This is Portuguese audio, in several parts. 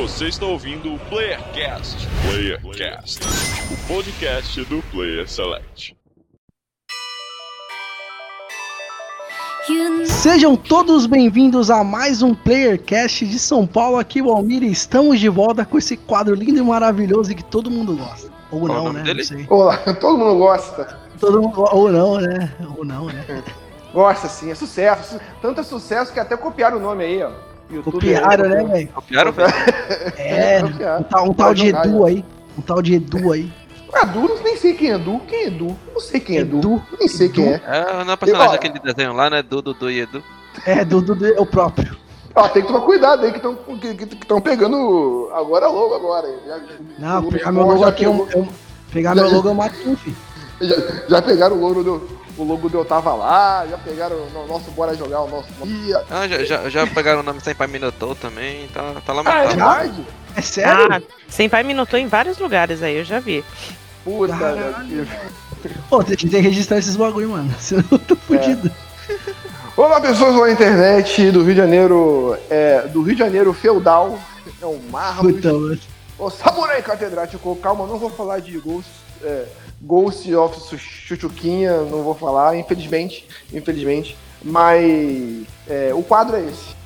Você está ouvindo o Playercast. Playercast, o podcast do Player Select. Sejam todos bem-vindos a mais um Playercast de São Paulo. Aqui o Almir e estamos de volta com esse quadro lindo e maravilhoso que todo mundo gosta. Ou Qual não, né? dele? Não sei. Olá, todo mundo gosta. Todo mundo, ou não, né? Ou não, né? Gosta sim, é sucesso. Su- Tanto é sucesso que até copiaram o nome aí, ó. YouTube Copiaram, né, velho? Copiaram, velho? É, copiaram. um tal, um tal de Edu aí. Um tal de Edu aí. Edu, não nem sei quem é Edu. Quem é Edu? Não sei quem é Edu. Edu? Nem sei quem é. É, não é personagem daquele desenho lá, né? Dudu, Dudu e Edu. É, do- é o próprio. Ó, tem que tomar cuidado aí que estão que, que, que pegando agora logo agora. Já, Não, pegar meu logo aqui, pegou- eu, eu- pegar meu logo eu mato um, filho. Já, já pegaram o logo do. O logo do Eu Tava Lá, já pegaram o nosso Bora Jogar, o nosso. Ah, já, já, já pegaram o nome Senpai Minotou também, tá, tá Ah, é lamentável. verdade? É sério? Ah, Senpai me notou em vários lugares aí, eu já vi. Puta, meu Pô, tem, tem que registrar esses bagulho, mano. Senão eu tô fudido. Olá pessoas lá na internet do Rio de Janeiro, é, do Rio de Janeiro feudal, é o Marlos, Puta, mano. o Samurai Catedrático, calma, não vou falar de Ghost, é, Ghost of Chuchuquinha, não vou falar, infelizmente, infelizmente, mas é, o quadro é esse.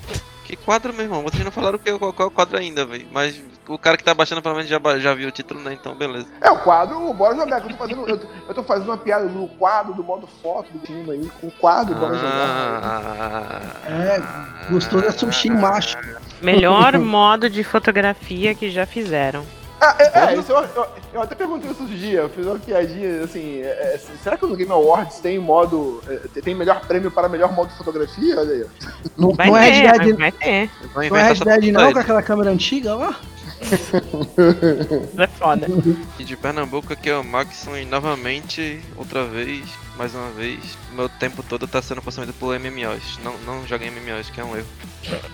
Que quadro, meu irmão? Vocês não falaram que, qual, qual é o quadro ainda, velho. Mas o cara que tá baixando provavelmente já, ba- já viu o título, né? Então, beleza. É o quadro, Bora Jogar, que eu tô fazendo, eu, tô- eu tô fazendo uma piada no quadro do modo foto do time aí, com o quadro Bora Jogar. Ah, É, gostou da sushi macho. Melhor modo de fotografia que já fizeram. Ah, é, é, isso eu, eu, eu até perguntei isso outro dia, eu fiz uma piadinha assim, é, é, será que no Game Awards tem modo, é, tem melhor prêmio para melhor modo de fotografia? Olha aí. Não, Vai não é ter, Red Dead, vai ter. Vão não é Red Dead não, com aquela câmera antiga lá? É foda. E de Pernambuco aqui é o Maxon e novamente, outra vez, mais uma vez, meu tempo todo tá sendo consumido por MMOs. Não, não joguem MMOs, que é um erro.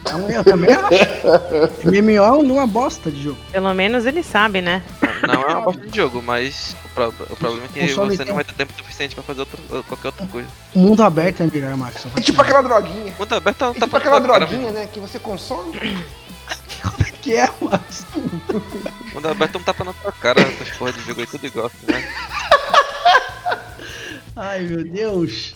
É um- Eu também acho. MMO é uma bosta de jogo. Pelo menos ele sabe, né? Não é uma bosta de jogo, mas o, pro- o problema é que Consome você tempo. não vai ter tempo suficiente pra fazer outra, qualquer outra coisa. Mundo aberto é melhor, Max. É tipo aquela droguinha, Mundo aberto não é tá tipo aquela droguinha, né, que você consome. que é, Max? Mundo aberto não tapa na tua cara, essas porra de jogo aí tudo igual, né? Ai, meu Deus.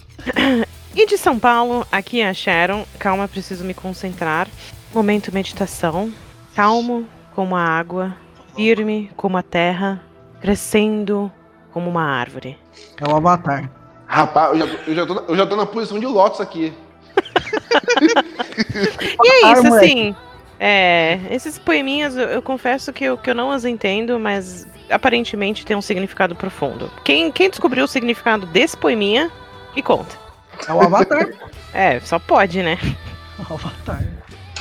E de São Paulo, aqui é a Sharon. Calma, preciso me concentrar. Momento meditação. Calmo como a água. Firme como a terra. Crescendo como uma árvore. É o Avatar. Rapaz, eu já, eu, já tô, na- eu já tô na posição de Lotus aqui. E é isso, assim. É, esses poeminhas eu, eu confesso que eu, que eu não as entendo, mas aparentemente tem um significado profundo. Quem, quem descobriu o significado desse poeminha, me conta. É o Avatar. É, só pode, né? É o Avatar.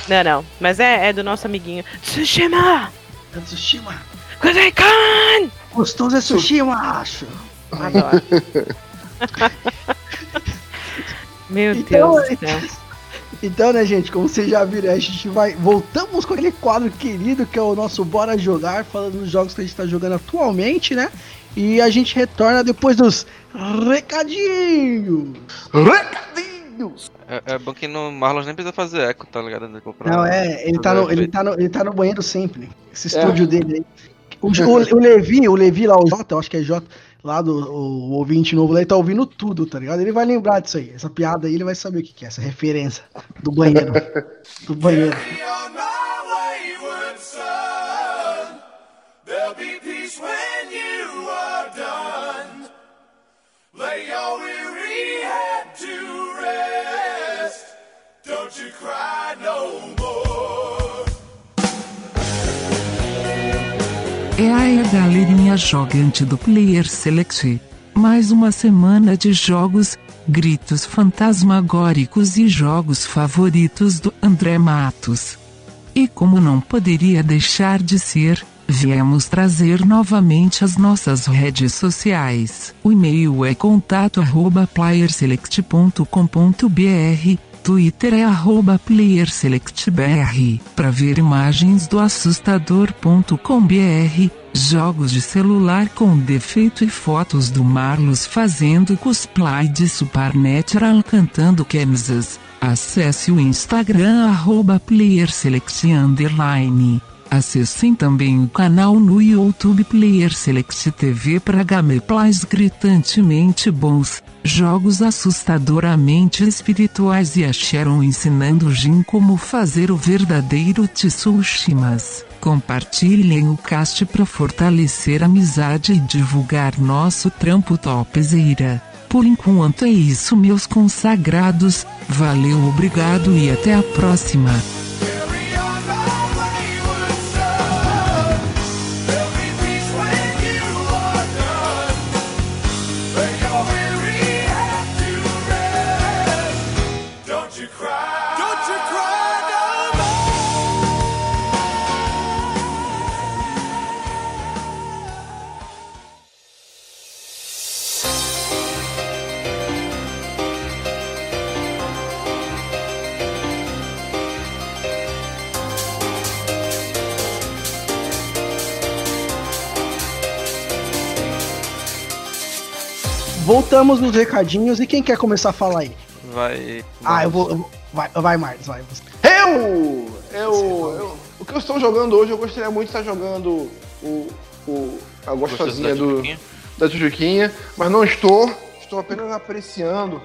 Não, não. Mas é, é do nosso amiguinho Tsushima! É Tsushima. Kudaikan! Gostoso é sushi, macho. Adoro. Meu Então, Deus do céu. Então, né, gente, como vocês já viram, a gente vai. Voltamos com aquele quadro querido que é o nosso Bora Jogar, falando dos jogos que a gente tá jogando atualmente, né? E a gente retorna depois dos recadinhos. Recadinhos! É, é bom que no Marlos nem precisa fazer eco, tá ligado? Não, é, ele tá, no, ele, tá no, ele tá no banheiro sempre. Esse É. estúdio dele aí. O, o, o Levi, o Levi lá, o Jota, eu acho que é Jota, lá do o, ouvinte novo lá, ele tá ouvindo tudo, tá ligado? Ele vai lembrar disso aí. Essa piada aí, ele vai saber o que, que é, essa referência do banheiro. do banheiro. É a galerinha jogante do Player Select. Mais uma semana de jogos, gritos fantasmagóricos e jogos favoritos do André Matos. E como não poderia deixar de ser, viemos trazer novamente as nossas redes sociais. O e-mail é contato arroba playerselect.com.br, Twitter é playerselectbr, para ver imagens do assustador.com.br, jogos de celular com defeito e fotos do Marlos fazendo cosplay de Supernatural cantando Kansas. Acesse o Instagram arroba playerselect. Acessem também o canal no YouTube Player Select TV para gameplays gritantemente bons, jogos assustadoramente espirituais e a Sharon ensinando Jin como fazer o verdadeiro Tsushimas. Compartilhem o cast para fortalecer a amizade e divulgar nosso trampo topzera. Por enquanto é isso, meus consagrados. Valeu, obrigado e até a próxima. Voltamos nos recadinhos e quem quer começar a falar aí? Vai. Ah, eu vou. eu vou- vai, vai, Marcos, vai. Eu, eu, eu- o que eu estou jogando hoje, eu gostaria muito de estar jogando o, o a gostosinha da do, da Tijuquinha, mas não estou. Estou apenas apreciando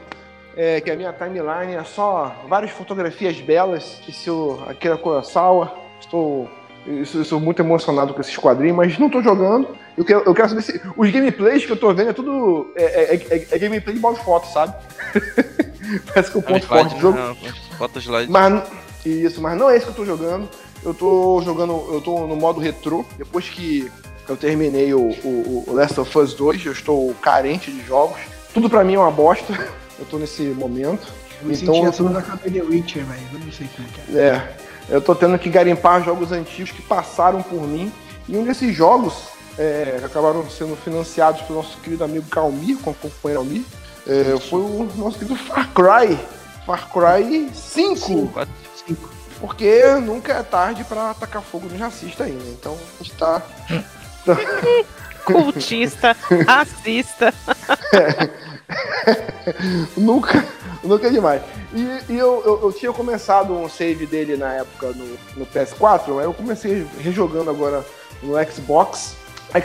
é, que a minha timeline é só várias fotografias belas de seu Akira Kurosawa. Estou, eu sou, eu muito emocionado com esse quadrinho, mas não estou jogando. Eu quero, eu quero saber se. Os gameplays que eu estou vendo é tudo. É, é, é- é gameplay de boas fotos, sabe? Parece que o ponto forte do jogo. né? Foto slide. Mas isso, mas não é isso que eu tô jogando. Eu tô jogando, eu tô no modo retrô. Depois que eu terminei o, o, o Last of Us 2, eu estou carente de jogos. Tudo pra mim é uma bosta. Eu tô nesse momento. Eu Então, senti eu assim tô- quando eu acabei The Witcher, velho. Eu não sei como é que é. É, eu tô tendo que garimpar jogos antigos que passaram por mim. E um desses jogos é, que acabaram sendo financiados pelo nosso querido amigo Calmir, com o companheiro Calmir, é, foi o nosso querido Far Cry. Far Cry 5. Quatro. Porque nunca é tarde pra atacar fogo no racista ainda. Então a gente tá. Cultista, racista. nunca, nunca é demais. E, e eu, eu, eu tinha começado um save dele na época no, no PS4, aí eu comecei rejogando agora no Xbox.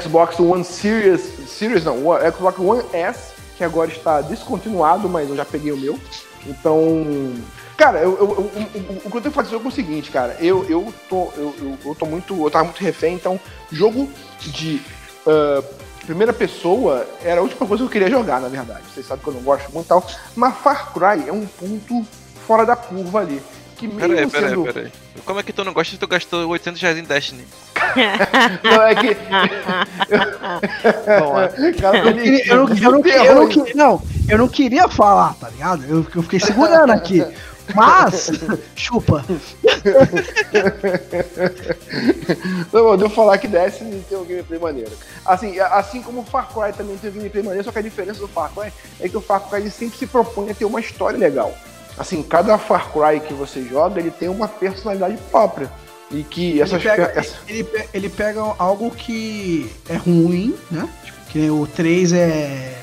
Xbox One Series. Series não, Xbox One S, que agora está descontinuado, mas eu já peguei o meu. Então. Cara, eu, eu- eu- o- que eu tenho que fazer é o seguinte, cara. Eu, eu, tô, eu, eu, tô muito. Eu tava muito refém, então, jogo de ah, primeira pessoa era a última coisa que eu queria jogar, na verdade. Vocês sabem que eu não gosto muito e tal. Mas Far Cry é um ponto fora da curva ali. Que mesmo Peraí, peraí, sendo. peraí. Como é que tu não gosta se tu gastou 800 reais em Destiny? Não, é que. Bom, é. Cara, Eu, queria- eu não, eu não queria- eu não queria- não, eu não queria falar, tá ligado? Eu, eu fiquei segurando aqui. Mas, chupa. Não, devo falar que Destiny tem um gameplay maneiro. Assim, assim como o Far Cry também tem um gameplay maneiro, só que a diferença do Far Cry é que o Far Cry sempre se propõe a ter uma história legal. Assim, cada Far Cry que você joga, ele tem uma personalidade própria. E que Ele pega, essa- ele, ele pega algo que é ruim, né? Tipo, que o 3 é.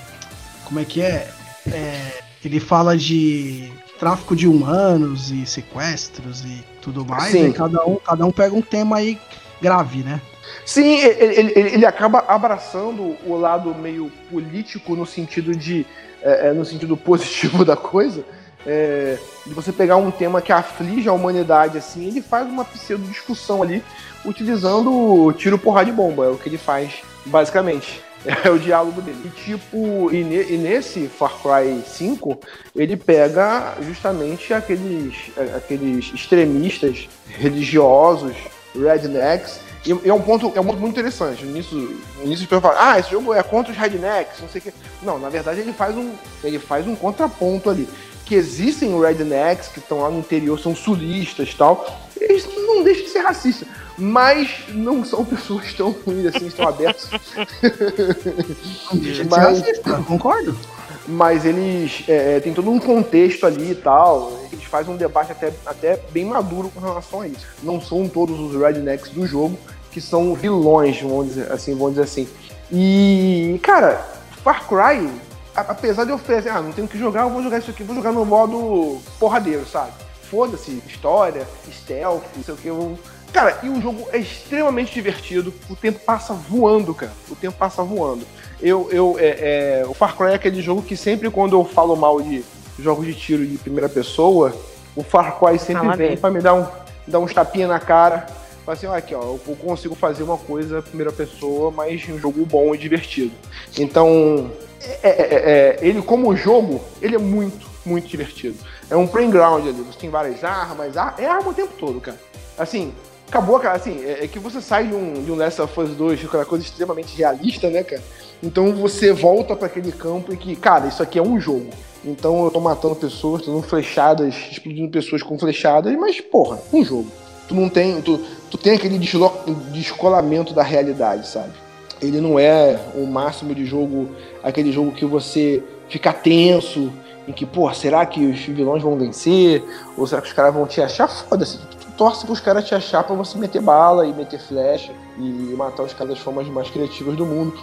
Como é que é? É, Ele fala de tráfico de humanos e sequestros e tudo mais. Sim. E cada um, cada um pega um tema aí grave, né? Sim, ele, ele- ele- acaba abraçando o lado meio político no sentido de. é, é, no sentido positivo da coisa. é, de você pegar um tema que aflige a humanidade assim, ele faz uma pseudo discussão ali, utilizando o tiro porrada de bomba, é o que ele faz, basicamente. É o diálogo dele. E tipo, e, ne- e nesse Far Cry 5, ele pega justamente aqueles, é, aqueles extremistas religiosos, rednecks, e, e é um ponto, é um ponto muito interessante. No início, no início pessoas falam, ah, esse jogo é contra os rednecks, não sei o quê. Não, na verdade ele faz um, ele faz um contraponto ali. Que existem rednecks que estão lá no interior, são sulistas e tal. Eles não deixam de ser racistas, mas não são pessoas tão ruins assim, estão ser Mas- concordo. mas eles é, é, tem todo um contexto ali e tal. Eles fazem um debate até, até bem maduro com relação a isso. Não são todos os rednecks do jogo que são vilões, vamos dizer assim, vamos dizer assim. E, cara, Far Cry, apesar de eu oferecer, ah, não tenho que jogar, eu vou jogar isso aqui, vou jogar no modo porradeiro, sabe? Foda-se, história, stealth, não sei o que, eu, Cara, e o jogo é extremamente divertido. O tempo passa voando, cara. O tempo passa voando. Eu, eu, é, é, o Far Cry é aquele jogo que sempre quando eu falo mal de jogos de tiro de primeira pessoa, o Far Cry sempre Fala vem pra me dar um, dar uns tapinha na cara. Fala assim, ó, aqui, ó, eu consigo fazer uma coisa primeira pessoa, mas um jogo bom e divertido. Então, é- é- é- é, ele como jogo, ele é muito, muito divertido. É um playground ali, você tem várias armas, ar- é arma o tempo todo, cara. Assim, acabou, cara, assim, é, é que você sai de um, de um Last of Us 2, aquela coisa extremamente realista, né, cara? Então você volta pra aquele campo em que, cara, isso aqui é um jogo. Então eu tô matando pessoas, tô dando flechadas, explodindo pessoas com flechadas, mas, porra, um jogo. Tu não tem. Tu, tu tem aquele descolamento da realidade, sabe? Ele não é o máximo de jogo, aquele jogo que você fica tenso, em que, pô, será que os vilões vão vencer? Ou será que os caras vão te achar? Foda-se. Torce pros caras te achar pra você meter bala e meter flecha e matar os caras das formas mais criativas do mundo.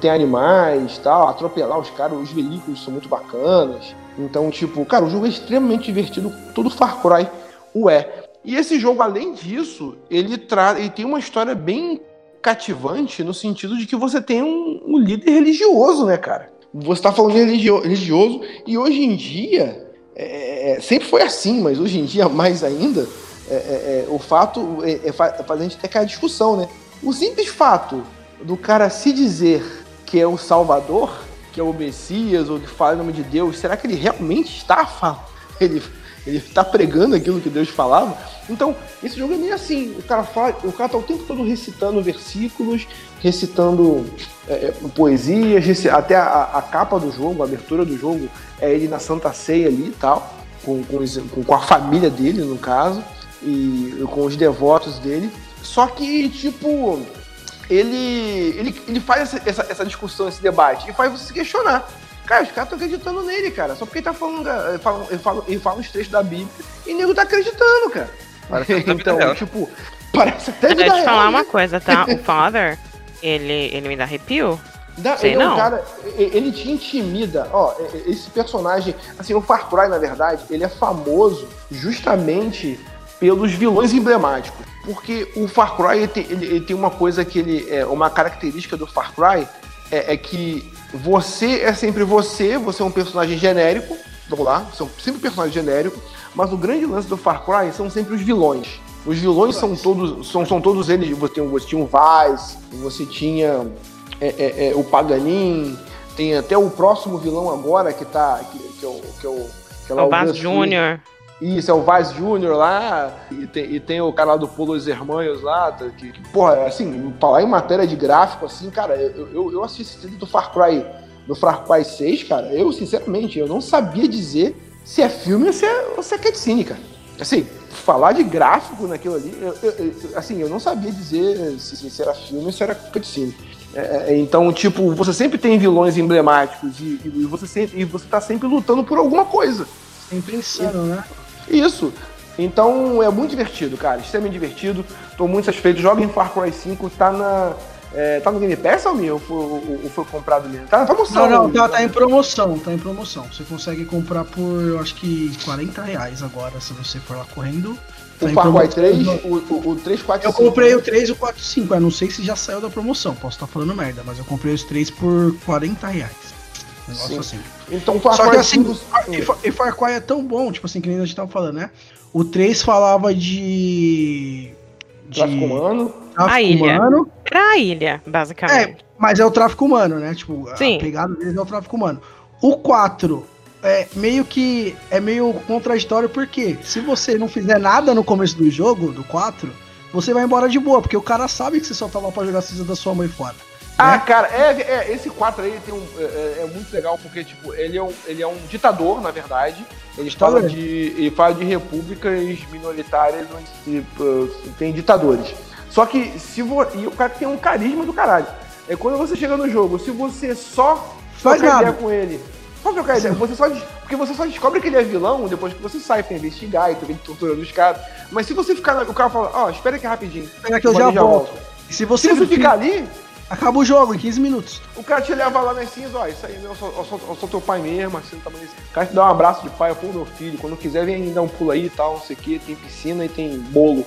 Tem animais tal, atropelar os caras, os veículos são muito bacanas. Então, tipo, cara, o jogo é extremamente divertido, todo Far Cry o é. E esse jogo, além disso, ele, tra ele tem uma história bem cativante no sentido de que você tem um, um líder religioso, né, cara? Você tá falando de religio- religioso e hoje em dia, é, é, sempre foi assim, mas hoje em dia mais ainda, é, é, é, o fato é, é fa- fazer a gente ter aquela discussão, né? O simples fato do cara se dizer que é o Salvador, que é o Messias, ou que fala em nome de Deus, será que ele realmente está falando? Ele, ele está pregando aquilo que Deus falava? Então, esse jogo é meio assim. O cara, fala, o cara tá o tempo todo recitando versículos, recitando é, é, poesias, até a, a capa do jogo, a abertura do jogo, é ele na Santa Ceia ali e tal, com, com- com a família dele, no caso, e com os devotos dele. Só que, tipo, ele, ele, ele faz essa, essa, essa discussão, esse debate, e faz você se questionar. Cara, os caras estão acreditando nele, cara. Só porque ele tá falando. da- Ele fala, ele fala, ele fala uns trechos da Bíblia e o nego tá acreditando, cara. Parece até vida então, real. tipo, parece até vida Deixa eu te falar uma né? coisa, tá? O Father, ele, ele me dá arrepio. Dá- Sei ele é um não. cara, ele te intimida. Ó, esse personagem, assim, o Far Cry, na verdade, ele é famoso justamente pelos vilões emblemáticos. Porque o Far Cry ele tem, ele- ele tem uma coisa que ele. É, uma característica do Far Cry é, é que você é sempre você, você é um personagem genérico. Vamos lá, você é um- sempre um personagem genérico, mas o grande lance do Far Cry são sempre os vilões. Os vilões são todos, são, são todos eles. Você, tem- você tinha o Vaz, você tinha é, é, é, o Paganin, tem até o próximo vilão agora que tá. Que, que é o. Que é o, que é lá O Bass Gus Fring. Isso, é o Vaz Júnior lá, e tem, e tem o cara lá do Polos Hermanhos lá, tá, que, que, porra, assim, falar em matéria de gráfico, assim, cara, eu, eu, eu assisti do Far Cry, do Far Cry 6, cara, eu, sinceramente, eu não sabia dizer se é filme ou se é, ou se é cutscene, cara. Assim, falar de gráfico naquilo ali, eu, eu- assim, eu não sabia dizer se, se era filme ou se era cutscene. É, é, então, tipo, você sempre tem vilões emblemáticos e, e você sempre, e você tá sempre lutando por alguma coisa. Sempre insano, né? Isso. Então é muito divertido, cara. Extremamente divertido. Tô muito satisfeito. Joga em Far Cry 5, tá na. é, tá no Game Pass, Almir? Ou foi, ou- ou foi comprado mesmo? Tá na promoção. Não, não, tá, tá em promoção, tá em promoção. Você consegue comprar por, eu acho que 40 reais agora, se você for lá correndo. Tá O Far Cry promoção. 3, o, o, o 3, 4 Eu comprei o 3 e o 4 e 5, eu não sei se já saiu da promoção, posso estar falando merda, mas eu comprei os três por 40 reais. Negócio Sim. assim. Então Far Só que Cry assim, 5. e Far- e Far Cry é tão bom, tipo assim, que nem a gente tava falando, né? O 3 falava de. de Tráfico humano. tráfico A ilha. humano. Era a ilha, basicamente. Mas é o tráfico humano, né? Tipo, Sim. a pegada deles é o tráfico humano. O 4 é meio que. É meio contraditório, porque se você não fizer nada no começo do jogo, do 4, você vai embora de boa, porque o cara sabe que você só tá lá pra jogar a cinza da sua mãe fora. Ah, né? cara, é, é, esse 4 aí tem um, é, é- é muito legal porque, tipo, ele é um, ele é um ditador, na verdade. Ele fala, de, ele fala de repúblicas minoritárias onde uh, tem ditadores. Só que se vo, e o cara tem um carisma do caralho. É quando você chega no jogo, se você só trocar nada. ideia com ele, só trocar ideia, você só, porque você só descobre que ele é vilão depois que você sai pra investigar e vem torturando os caras. Mas se você ficar, o cara fala, ó, espera aqui rapidinho. Espera que eu já maluco volto. E se Se você, você ficar ali, Acaba o jogo em 15 minutos. O cara te leva lá nas cinzas, ó, isso aí, eu sou, eu sou, eu sou teu pai mesmo, assim, tá bonito. O cara te dá um abraço de pai, pô, meu filho, quando quiser vem dar um pulo aí e tal, não sei o que, tem piscina e tem bolo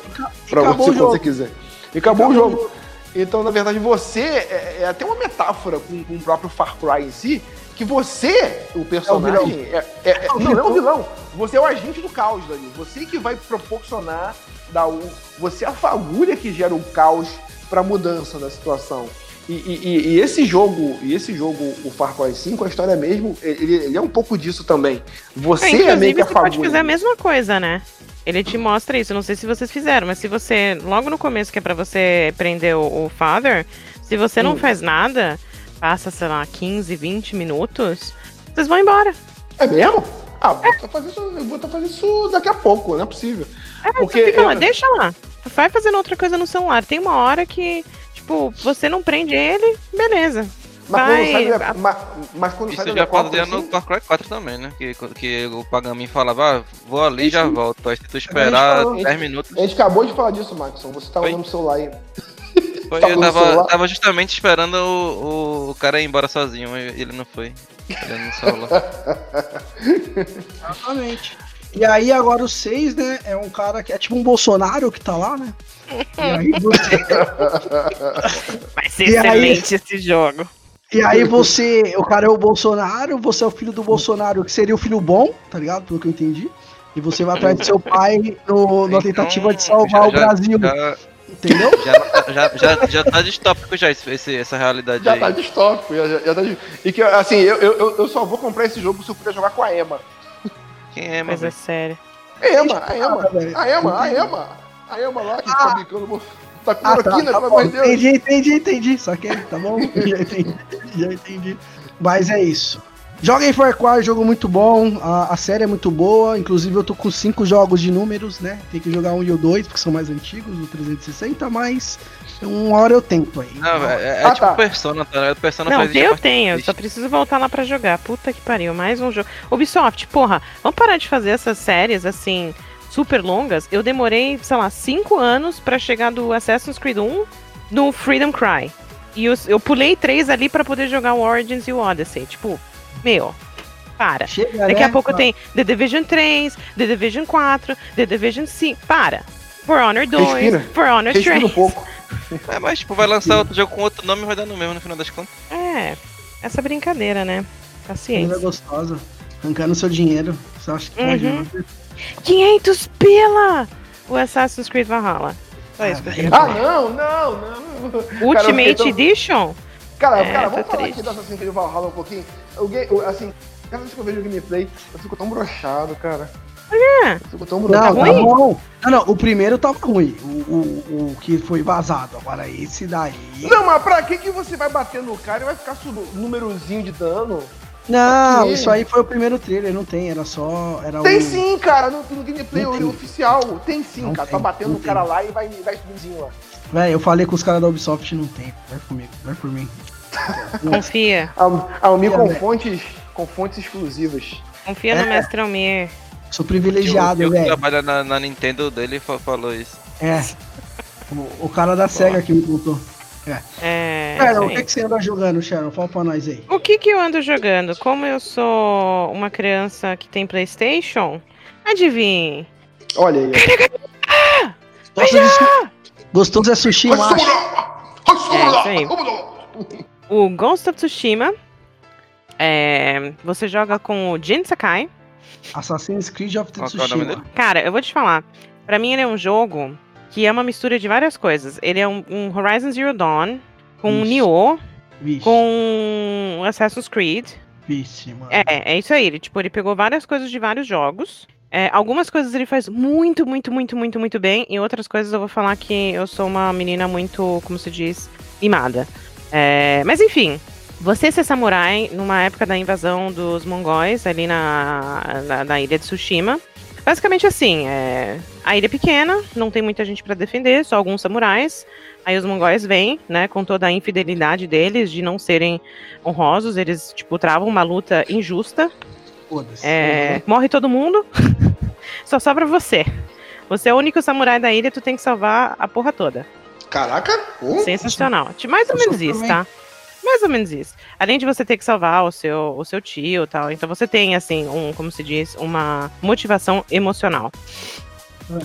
pra acabou você o quando jogo. você quiser. E acabou, o jogo. Então, na verdade, você é, é até uma metáfora com, com o próprio Far Cry em si, que você, o personagem, é, é- é- não, não é o vilão. Você é o agente do caos, Dani. Você que vai proporcionar, dar o, você é a fagulha que gera o caos pra mudança da situação. E, e- e- esse jogo, e esse jogo, o Far Cry 5, a história mesmo, ele, ele é um pouco disso também. Você É, é meio que a você pode fazer a mesma coisa, né? Ele te mostra isso. Não sei se vocês fizeram, mas se você. Logo no começo, que é pra você prender o, o Father, se você não Hum. faz nada, passa, sei lá, 15, 20 minutos, vocês vão embora. É mesmo? Ah, vou tá fazendo isso, eu vou fazendo isso daqui a pouco, não é possível. É, Porque você fica lá, eu- deixa lá. Vai fazendo outra coisa no celular. Tem uma hora que, tipo, você não prende ele, beleza. Mas Vai, quando sai do, a- mas, mas quando Isso sai já helicóptero, fazia no assim, Far Cry 4 também, né? Que, que o Pagamin falava, ah, vou ali e já volto. Aí se tu esperar falou, 10 minutos. A gente acabou de falar disso, Maxon. Você tá Oi? usando o celular aí. Foi, tá eu tava, tava justamente esperando o, o, o cara ir embora sozinho, e ele não foi. Ele no celular. Exatamente. E aí agora o 6, né, é um cara que é tipo um Bolsonaro que tá lá, né? E aí você, Vai ser E aí- excelente esse jogo. e aí você, o cara é o Bolsonaro, você é o filho do Bolsonaro, que seria o filho bom, tá ligado? Pelo que eu entendi. E você vai atrás do seu pai no, na Então, tentativa de salvar o já- já- Brasil, Já, entendeu? já, já, já, já tá distópico já esse, essa realidade Já aí. tá distópico. Já, já, já tá, e que, assim, eu, eu, eu só vou comprar esse jogo se eu puder jogar com a Emma. Quem é, Mas mano? é sério. A Emma, a Emma, a Emma, a Emma. A Emma lá que Ah. tá bicando. Tá com Ah, tá, cloroquina, tá pelo amor de Deus. entendi, entendi, entendi. Só que, tá bom? já entendi, já entendi. Mas é isso. Joguem Far Cry, jogo muito bom. A, a série é muito boa. Inclusive, eu tô com cinco jogos de números, né? Tem que jogar um e o dois, porque são mais antigos, o 360, mas uma hora eu tento aí. Não, é, é Ah, tipo tá. Persona, tá? Persona Não, faz isso eu tenho, disso. só preciso voltar lá pra jogar. Puta que pariu, mais um jogo. Ubisoft, porra, vamos parar de fazer essas séries assim, super longas. Eu demorei, sei lá, cinco anos pra chegar do Assassin's Creed 1 no Freedom Cry. E eu, eu pulei três ali pra poder jogar o Origins e o Odyssey. Tipo, meu, para. Chega, Daqui né? a pouco tem The Division 3, The Division 4, The Division 5. Para! For Honor 2, Respira. For Honor 3. Respira um pouco. É, mas tipo, vai lançar outro jogo com outro nome e vai dar no mesmo no final das contas. É, essa brincadeira, né? Coisa Paciência. gostosa. Arrancando seu dinheiro. Você acha que pode? Uhum. né? 500 pila! O Assassin's Creed Valhalla. Só isso que eu queria Ah, não, não, não. Ultimate tão- Edition? Cara, É, cara, tá vamos falar triste. aqui do Assassin's Creed Valhalla um pouquinho. O game, o- assim, cada vez que eu vejo o gameplay, eu fico tão brochado, cara. Quê? Eu fico tão Não, brochado. tá ruim? bom. Não, não, o primeiro tava ruim. O, o, o que foi vazado. Agora esse daí. Não, mas pra que, que você vai bater no cara e vai ficar subindo númerozinho de dano? Não, isso aí foi o primeiro trailer, não tem, era só. Era Tem o... sim, cara, no, no gameplay Não tem. oficial. Tem sim, Não cara. tem, tá batendo não no cara lá e vai, vai subidinho lá. Véi, eu falei com os caras da Ubisoft não tem. Vai comigo, vai por mim. Confia. Almir É, com velho. fontes, com fontes exclusivas. Confia no É. Mestre Almir. Sou O privilegiado, que velho. trabalha na, na Nintendo dele fa- falou isso. É. O, o cara da SEGA que me contou. É. Sharon, isso o que, que você anda jogando, Sharon? Fala pra nós aí. O que que eu ando jogando? Como eu sou uma criança que tem Playstation, adivinhe. Olha aí. ó. Gostoso. Gostoso é sushi, macho. É, isso aí. O Ghost of Tsushima. é, você joga com o Jin Sakai. Assassin's Creed of que é Tsushima. Cara, eu vou te falar. Pra mim ele é um jogo que é uma mistura de várias coisas. Ele é um, um Horizon Zero Dawn com um Ixi. Nioh, Vixe, com um Assassin's Creed. vixe, mano. É, é isso aí. Ele, tipo, ele pegou várias coisas de vários jogos. É, algumas coisas ele faz muito, muito, muito, muito, muito bem. E outras coisas eu vou falar que eu sou uma menina muito, como se diz, mimada. É, mas enfim, você ser samurai numa época da invasão dos mongóis ali na, na, na ilha de Tsushima. Basicamente assim, é, a ilha é pequena, não tem muita gente pra defender, só alguns samurais. Aí os mongóis vêm, né, com toda a infidelidade deles de não serem honrosos, eles, tipo, travam uma luta injusta. Foda-se. É, morre todo mundo, só sobra você. Você é o único samurai da ilha, tu tem que salvar a porra toda. Caraca, pô. Sensacional. Mais ou menos isso, tá? Mais ou menos isso. Além de você ter que salvar o seu, o seu tio e tal. Então você tem, assim, um, como se diz, uma motivação emocional.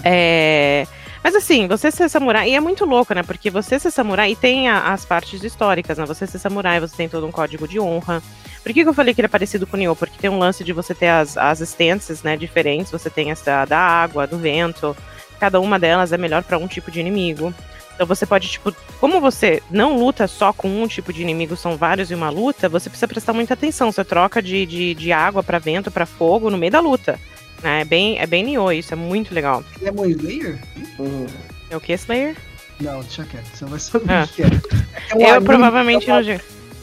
É. Mas assim, você ser samurai, e é muito louco, né? Porque você ser samurai, e tem a- as partes históricas, né? Você ser samurai, você tem todo um código de honra. Por que, que eu falei que ele é parecido com o Nioh? Porque tem um lance de você ter as, as stances, né, diferentes. Você tem essa da água, do vento. Cada uma delas é melhor pra um tipo de inimigo. Então você pode, tipo, como você não luta só com um tipo de inimigo, são vários em uma luta, você precisa prestar muita atenção. Você troca de, de, de água pra vento, pra fogo no meio da luta. Né? É bem, é bem Nioh, isso é muito legal. Demon Slayer? Uhum. É o que, Slayer? Não, deixa quieto, você vai saber Ah. o que é. É um eu anime provavelmente não.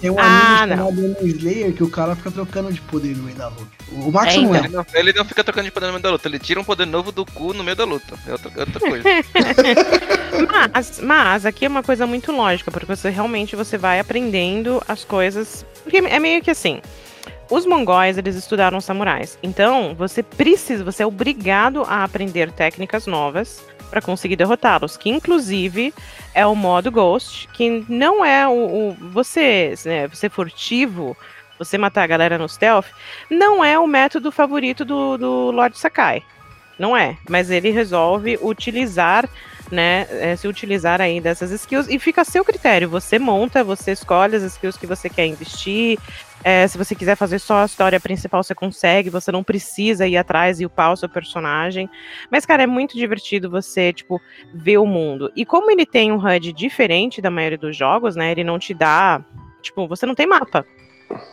Tem um Ah, anime não. chamado Slayer que o cara fica trocando de poder no meio da luta. O Max É, não é. Ele não, ele não fica trocando de poder no meio da luta, ele tira um poder novo do cu no meio da luta. É outra, é outra coisa. Mas, mas aqui é uma coisa muito lógica, porque você realmente você vai aprendendo as coisas. Porque é meio que assim. Os mongóis, eles estudaram samurais. Então, você precisa, você é obrigado a aprender técnicas novas para conseguir derrotá-los. Que, inclusive, é o modo Ghost, que não é o. o- você, né, você furtivo, você matar a galera no stealth, não é o método favorito do, do Lord Sakai. Não é. Mas ele resolve utilizar né, é, se utilizar aí dessas skills e fica a seu critério. Você monta, você escolhe as skills que você quer investir. É, se você quiser fazer só a história principal, você consegue. Você não precisa ir atrás e upar o seu personagem. Mas, cara, é muito divertido você, tipo, ver o mundo. E como ele tem um HUD diferente da maioria dos jogos, né? Ele não te dá. Tipo, você não tem mapa.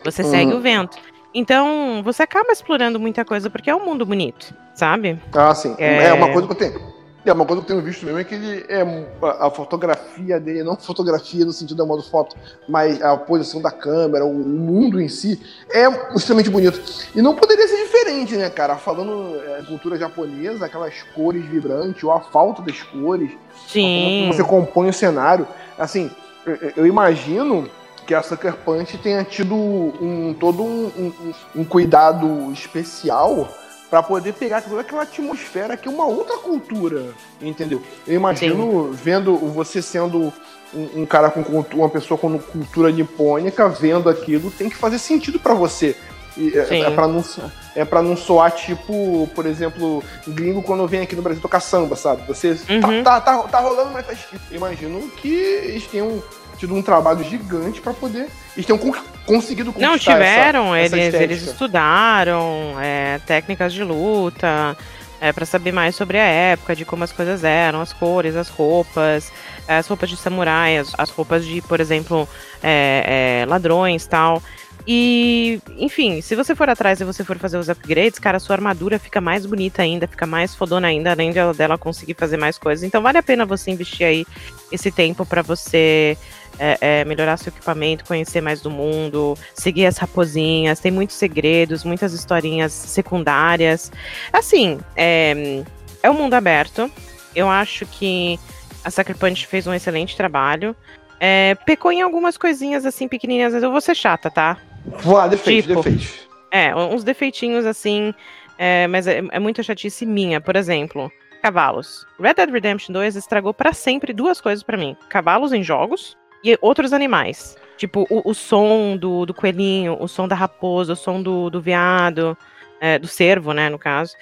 Você Uhum. segue o vento. Então, você acaba explorando muita coisa porque é um mundo bonito, sabe? Ah, sim. É. É... uma coisa que eu tenho. É uma coisa que eu tenho visto mesmo é que ele é a, fotografia dele, não fotografia no sentido da modo foto, mas a posição da câmera, o, mundo em si é extremamente bonito. E não poderia ser diferente, né, cara? Falando é, cultura japonesa, aquelas cores vibrantes, ou a falta das cores, Sim. como você compõe o cenário. Assim, eu, eu imagino que a Sucker Punch tenha tido um, todo um, um- um cuidado especial para poder pegar toda aquela atmosfera que é uma outra cultura, entendeu? Eu imagino vendo você sendo um, um cara com uma pessoa com cultura nipônica, vendo aquilo, tem que fazer sentido para você. E é, Sim. é para não é para não soar tipo, por exemplo, gringo quando vem aqui no Brasil tocar samba, sabe? Você Uhum. tá, tá, tá, tá rolando, mas tá escrito. Eu Imagino que eles tenham tido um trabalho gigante para poder. Eles tenham con- conseguido Não, conquistar tiveram, essa, essa eles, estética. eles estudaram é, técnicas de luta, é, para saber mais sobre a época, de como as coisas eram, as cores, as roupas, as roupas de samurai, as, as roupas de, por exemplo, é, é, ladrões tal. E, enfim, se você for atrás e você for fazer os upgrades, cara, sua armadura fica mais bonita ainda, fica mais fodona ainda, além de ela- dela conseguir fazer mais coisas. Então vale a pena você investir aí esse tempo para você é, é, melhorar seu equipamento, conhecer mais do mundo, seguir as raposinhas, tem muitos segredos, muitas historinhas secundárias. Assim, é, é um mundo aberto. Eu acho que a Sucker Punch fez um excelente trabalho. É, pecou em algumas coisinhas assim pequenininhas, eu vou ser chata, tá? Vou lá, defeito, Tipo, defeito. É, uns defeitinhos assim, é, mas é, é muita chatice minha. Por exemplo, cavalos. Red Dead Redemption 2 estragou pra sempre duas coisas pra mim: cavalos em jogos e outros animais. Tipo, o, o som do, do coelhinho, o som da raposa, o som do, do veado, é, do cervo, né, no caso.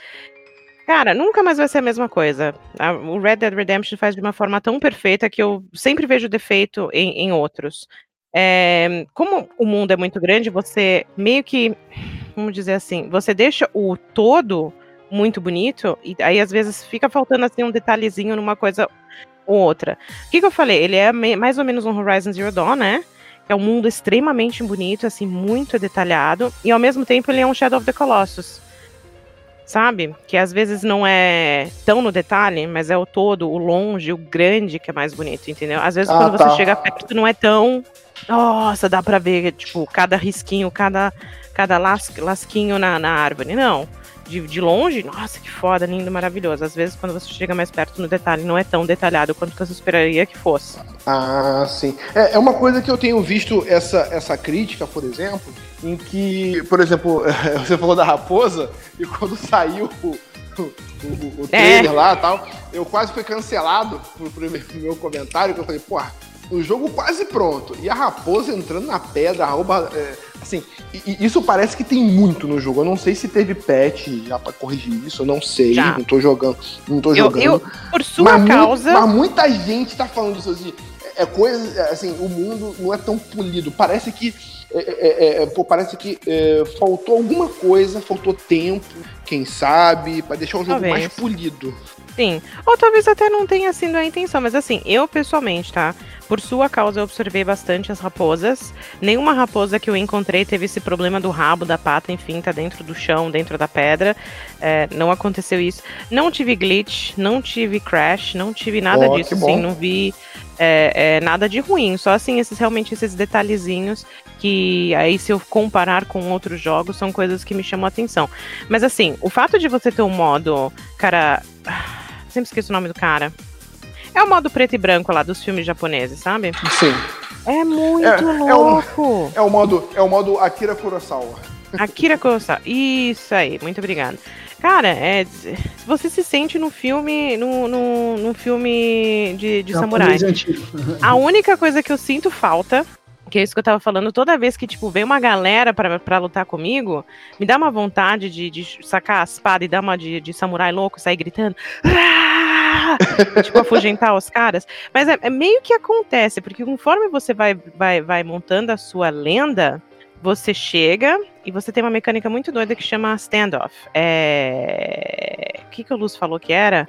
Cara, nunca mais vai ser a mesma coisa. A- o Red Dead Redemption faz de uma forma tão perfeita que eu sempre vejo defeito em, em outros. É, como o mundo é muito grande, você meio que, vamos dizer assim, você deixa o todo muito bonito e aí às vezes fica faltando assim um detalhezinho numa coisa ou outra. O que, que eu falei? Ele é mais ou menos um Horizon Zero Dawn, né? É um mundo extremamente bonito, assim, muito detalhado e ao mesmo tempo ele é um Shadow of the Colossus. Sabe? Que às vezes não é tão no detalhe, mas é o todo, o longe, o grande que é mais bonito, entendeu? Às vezes Ah, quando tá. você chega perto não é tão nossa, dá pra ver, tipo, cada risquinho, cada, cada las, lasquinho na, na árvore. Não. De, de longe, nossa, que foda, lindo, maravilhoso. Às vezes, quando você chega mais perto no detalhe, não é tão detalhado quanto você esperaria que fosse. Ah, sim. É, é uma coisa que eu tenho visto essa, essa crítica, por exemplo, em que, por exemplo, você falou da raposa, e quando saiu o, o, o- o trailer lá e tal. Eu quase fui cancelado pro, pro meu- pro meu comentário, que eu falei, porra, o jogo quase pronto. E a raposa entrando na pedra, arroba. é, assim, e- e isso parece que tem muito no jogo. Eu não sei se teve patch já pra corrigir isso, eu não sei. Já. Não tô jogando. Não tô Eu, jogando. eu, por sua mu- causa. mas muita gente tá falando isso assim. É coisa, é, assim, o mundo não é tão polido. Parece que. é, é, é, pô, parece que é, faltou alguma coisa, faltou tempo, quem sabe, pra deixar o jogo Talvez. mais polido. Sim. Ou talvez até não tenha sido a intenção, mas assim, eu pessoalmente, tá? Por sua causa, eu observei bastante as raposas. Nenhuma raposa que eu encontrei teve esse problema do rabo, da pata, enfim, tá dentro do chão, dentro da pedra. É, não aconteceu isso. Não tive glitch, não tive crash, não tive nada Ó, disso, assim, não vi é, é, nada de ruim. Só assim, esses realmente esses detalhezinhos que aí, se eu comparar com outros jogos, são coisas que me chamam a atenção. Mas assim, o fato de você ter um modo, cara. Sempre esqueço o nome do cara. É o modo preto e branco lá dos filmes japoneses, sabe? Sim. É muito É- é louco. É o modo, é o modo Akira Kurosawa. Akira Kurosawa. Isso aí, muito obrigada. Cara, é, você se sente no filme, no, no, num filme de, de samurai. Japonês antigo. A única coisa que eu sinto falta, que é isso que eu tava falando, toda vez que, tipo, vem uma galera pra lutar comigo, me dá uma vontade de, de sacar a espada e dar uma de, de samurai louco, sair gritando. Tipo, afugentar os caras. Mas é, é meio que acontece, porque conforme você vai, vai, vai montando a sua lenda, você chega e você tem uma mecânica muito doida que chama standoff. É... O que, que o Luz falou que era?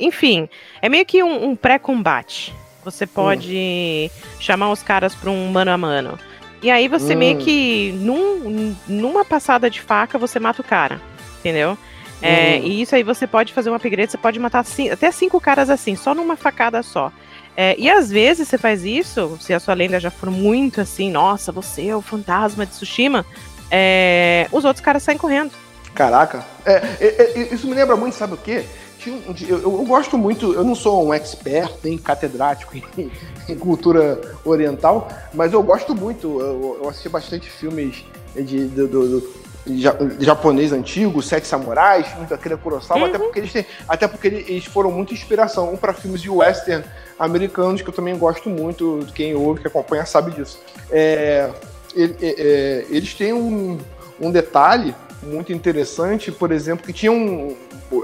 Enfim, é meio que um, um pré-combate. Você pode chamar os caras pra um mano a mano. E aí você Hum. meio que, num, numa passada de faca, você mata o cara. Entendeu? É, Hum. E isso aí você pode fazer um upgrade, você pode matar cin- até cinco caras assim, só numa facada só. É, e às vezes você faz isso, se a sua lenda já for muito assim, nossa, você é o fantasma de Tsushima, é, os outros caras saem correndo. Caraca. É, é, isso me lembra muito, sabe o quê? Um- eu, eu gosto muito, eu não sou um expert nem catedrático em, em cultura oriental, mas eu gosto muito. Eu, eu assisti bastante filmes de, do, do- do- ja- japonês antigo, Sete Samurais, filmes da Akira Kurosawa, até porque eles têm, até porque eles foram muito inspiração um para filmes de western americanos que eu também gosto muito. Quem ouve, que acompanha sabe disso. É, ele- é, eles têm um, um detalhe muito interessante, por exemplo, que tinha um,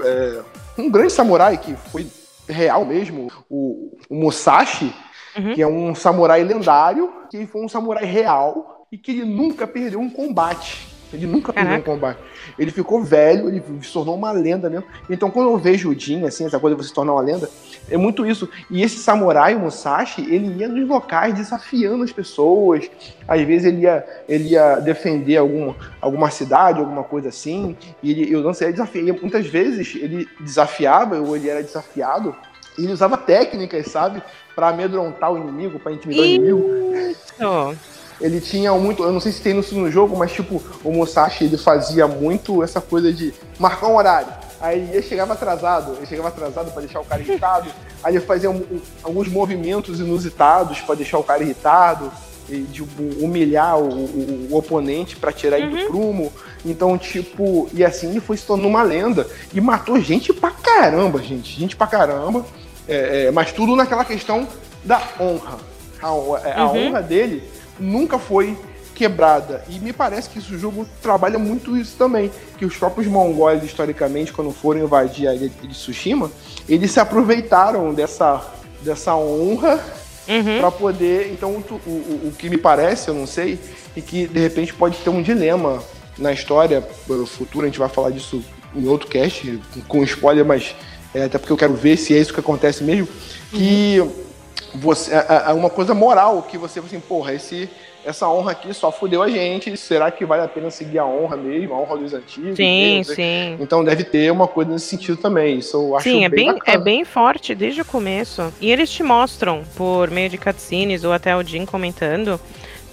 é, um grande samurai que foi real mesmo, o, o Musashi, Uhum. que é um samurai lendário, que foi um samurai real e que ele nunca perdeu um combate. Ele nunca perdeu um combate. Ele ficou velho, ele se tornou uma lenda mesmo. Então, quando eu vejo o Jin, assim, essa coisa de você se tornar uma lenda, é muito isso. E esse samurai, o Musashi, ele ia nos locais desafiando as pessoas. Às vezes ele ia, ele ia defender algum, alguma cidade, alguma coisa assim. E ele, eu não sei, ele desafia. E muitas vezes ele desafiava, ou ele era desafiado, e ele usava técnicas, sabe? Pra amedrontar o inimigo, pra intimidar o inimigo Isso. ele tinha muito, eu não sei se tem isso no jogo, mas tipo, o Musashi ele fazia muito essa coisa de marcar um horário. Aí ele chegava atrasado, ele chegava atrasado pra deixar o cara irritado. Aí ele fazia um- um- alguns movimentos inusitados pra deixar o cara irritado, e, tipo, humilhar o, o- o oponente pra tirar ele do prumo. Então, tipo, e assim ele foi se tornando uma lenda e matou gente pra caramba, gente, gente pra caramba. É, é, mas tudo naquela questão da honra. A, é, a Uhum. honra dele nunca foi quebrada. E me parece que esse jogo trabalha muito isso também. Que os próprios mongóis, historicamente, quando foram invadir a ilha de Tsushima, eles se aproveitaram dessa, dessa honra Uhum. para poder. Então, o, o, o que me parece, eu não sei, e que de repente pode ter um dilema na história pelo futuro. A gente vai falar disso em outro cast, com spoiler, mas é, até porque eu quero ver se é isso que acontece mesmo. Que você, é, é uma coisa moral que você assim, porra, esse, essa honra aqui só fudeu a gente. Será que vale a pena seguir a honra mesmo, a honra dos antigos? Sim, sei. sim. Então deve ter uma coisa nesse sentido também. Isso eu acho Sim, é bem, é bem forte desde o começo. E eles te mostram, por meio de cutscenes ou até o Jin comentando,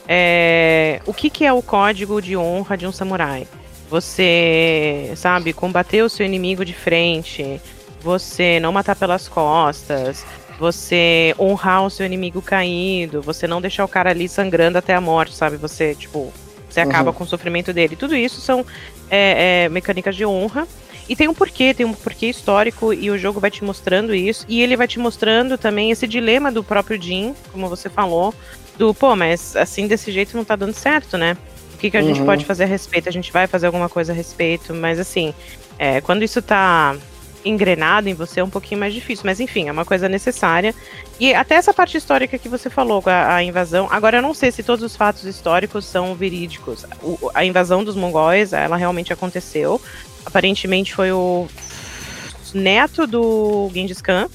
é, o que, que é o código de honra de um samurai. Você, sabe, combater o seu inimigo de frente, você não matar pelas costas, você honrar o seu inimigo caído, você não deixar o cara ali sangrando até a morte, sabe? Você, tipo, você acaba Uhum. com o sofrimento dele. Tudo isso são é, é, mecânicas de honra. E tem um porquê, tem um porquê histórico, e o jogo vai te mostrando isso. E ele vai te mostrando também esse dilema do próprio Jim, como você falou, do, pô, mas assim desse jeito não tá dando certo, né? O que, que a gente Uhum. pode fazer a respeito? A gente vai fazer alguma coisa a respeito, mas assim, é, quando isso tá engrenado em você é um pouquinho mais difícil, mas enfim, é uma coisa necessária. E até essa parte histórica que você falou, a, a invasão. Agora, eu não sei se todos os fatos históricos são verídicos. O- a invasão dos mongóis, ela realmente aconteceu. Aparentemente foi o neto do Genghis Khan.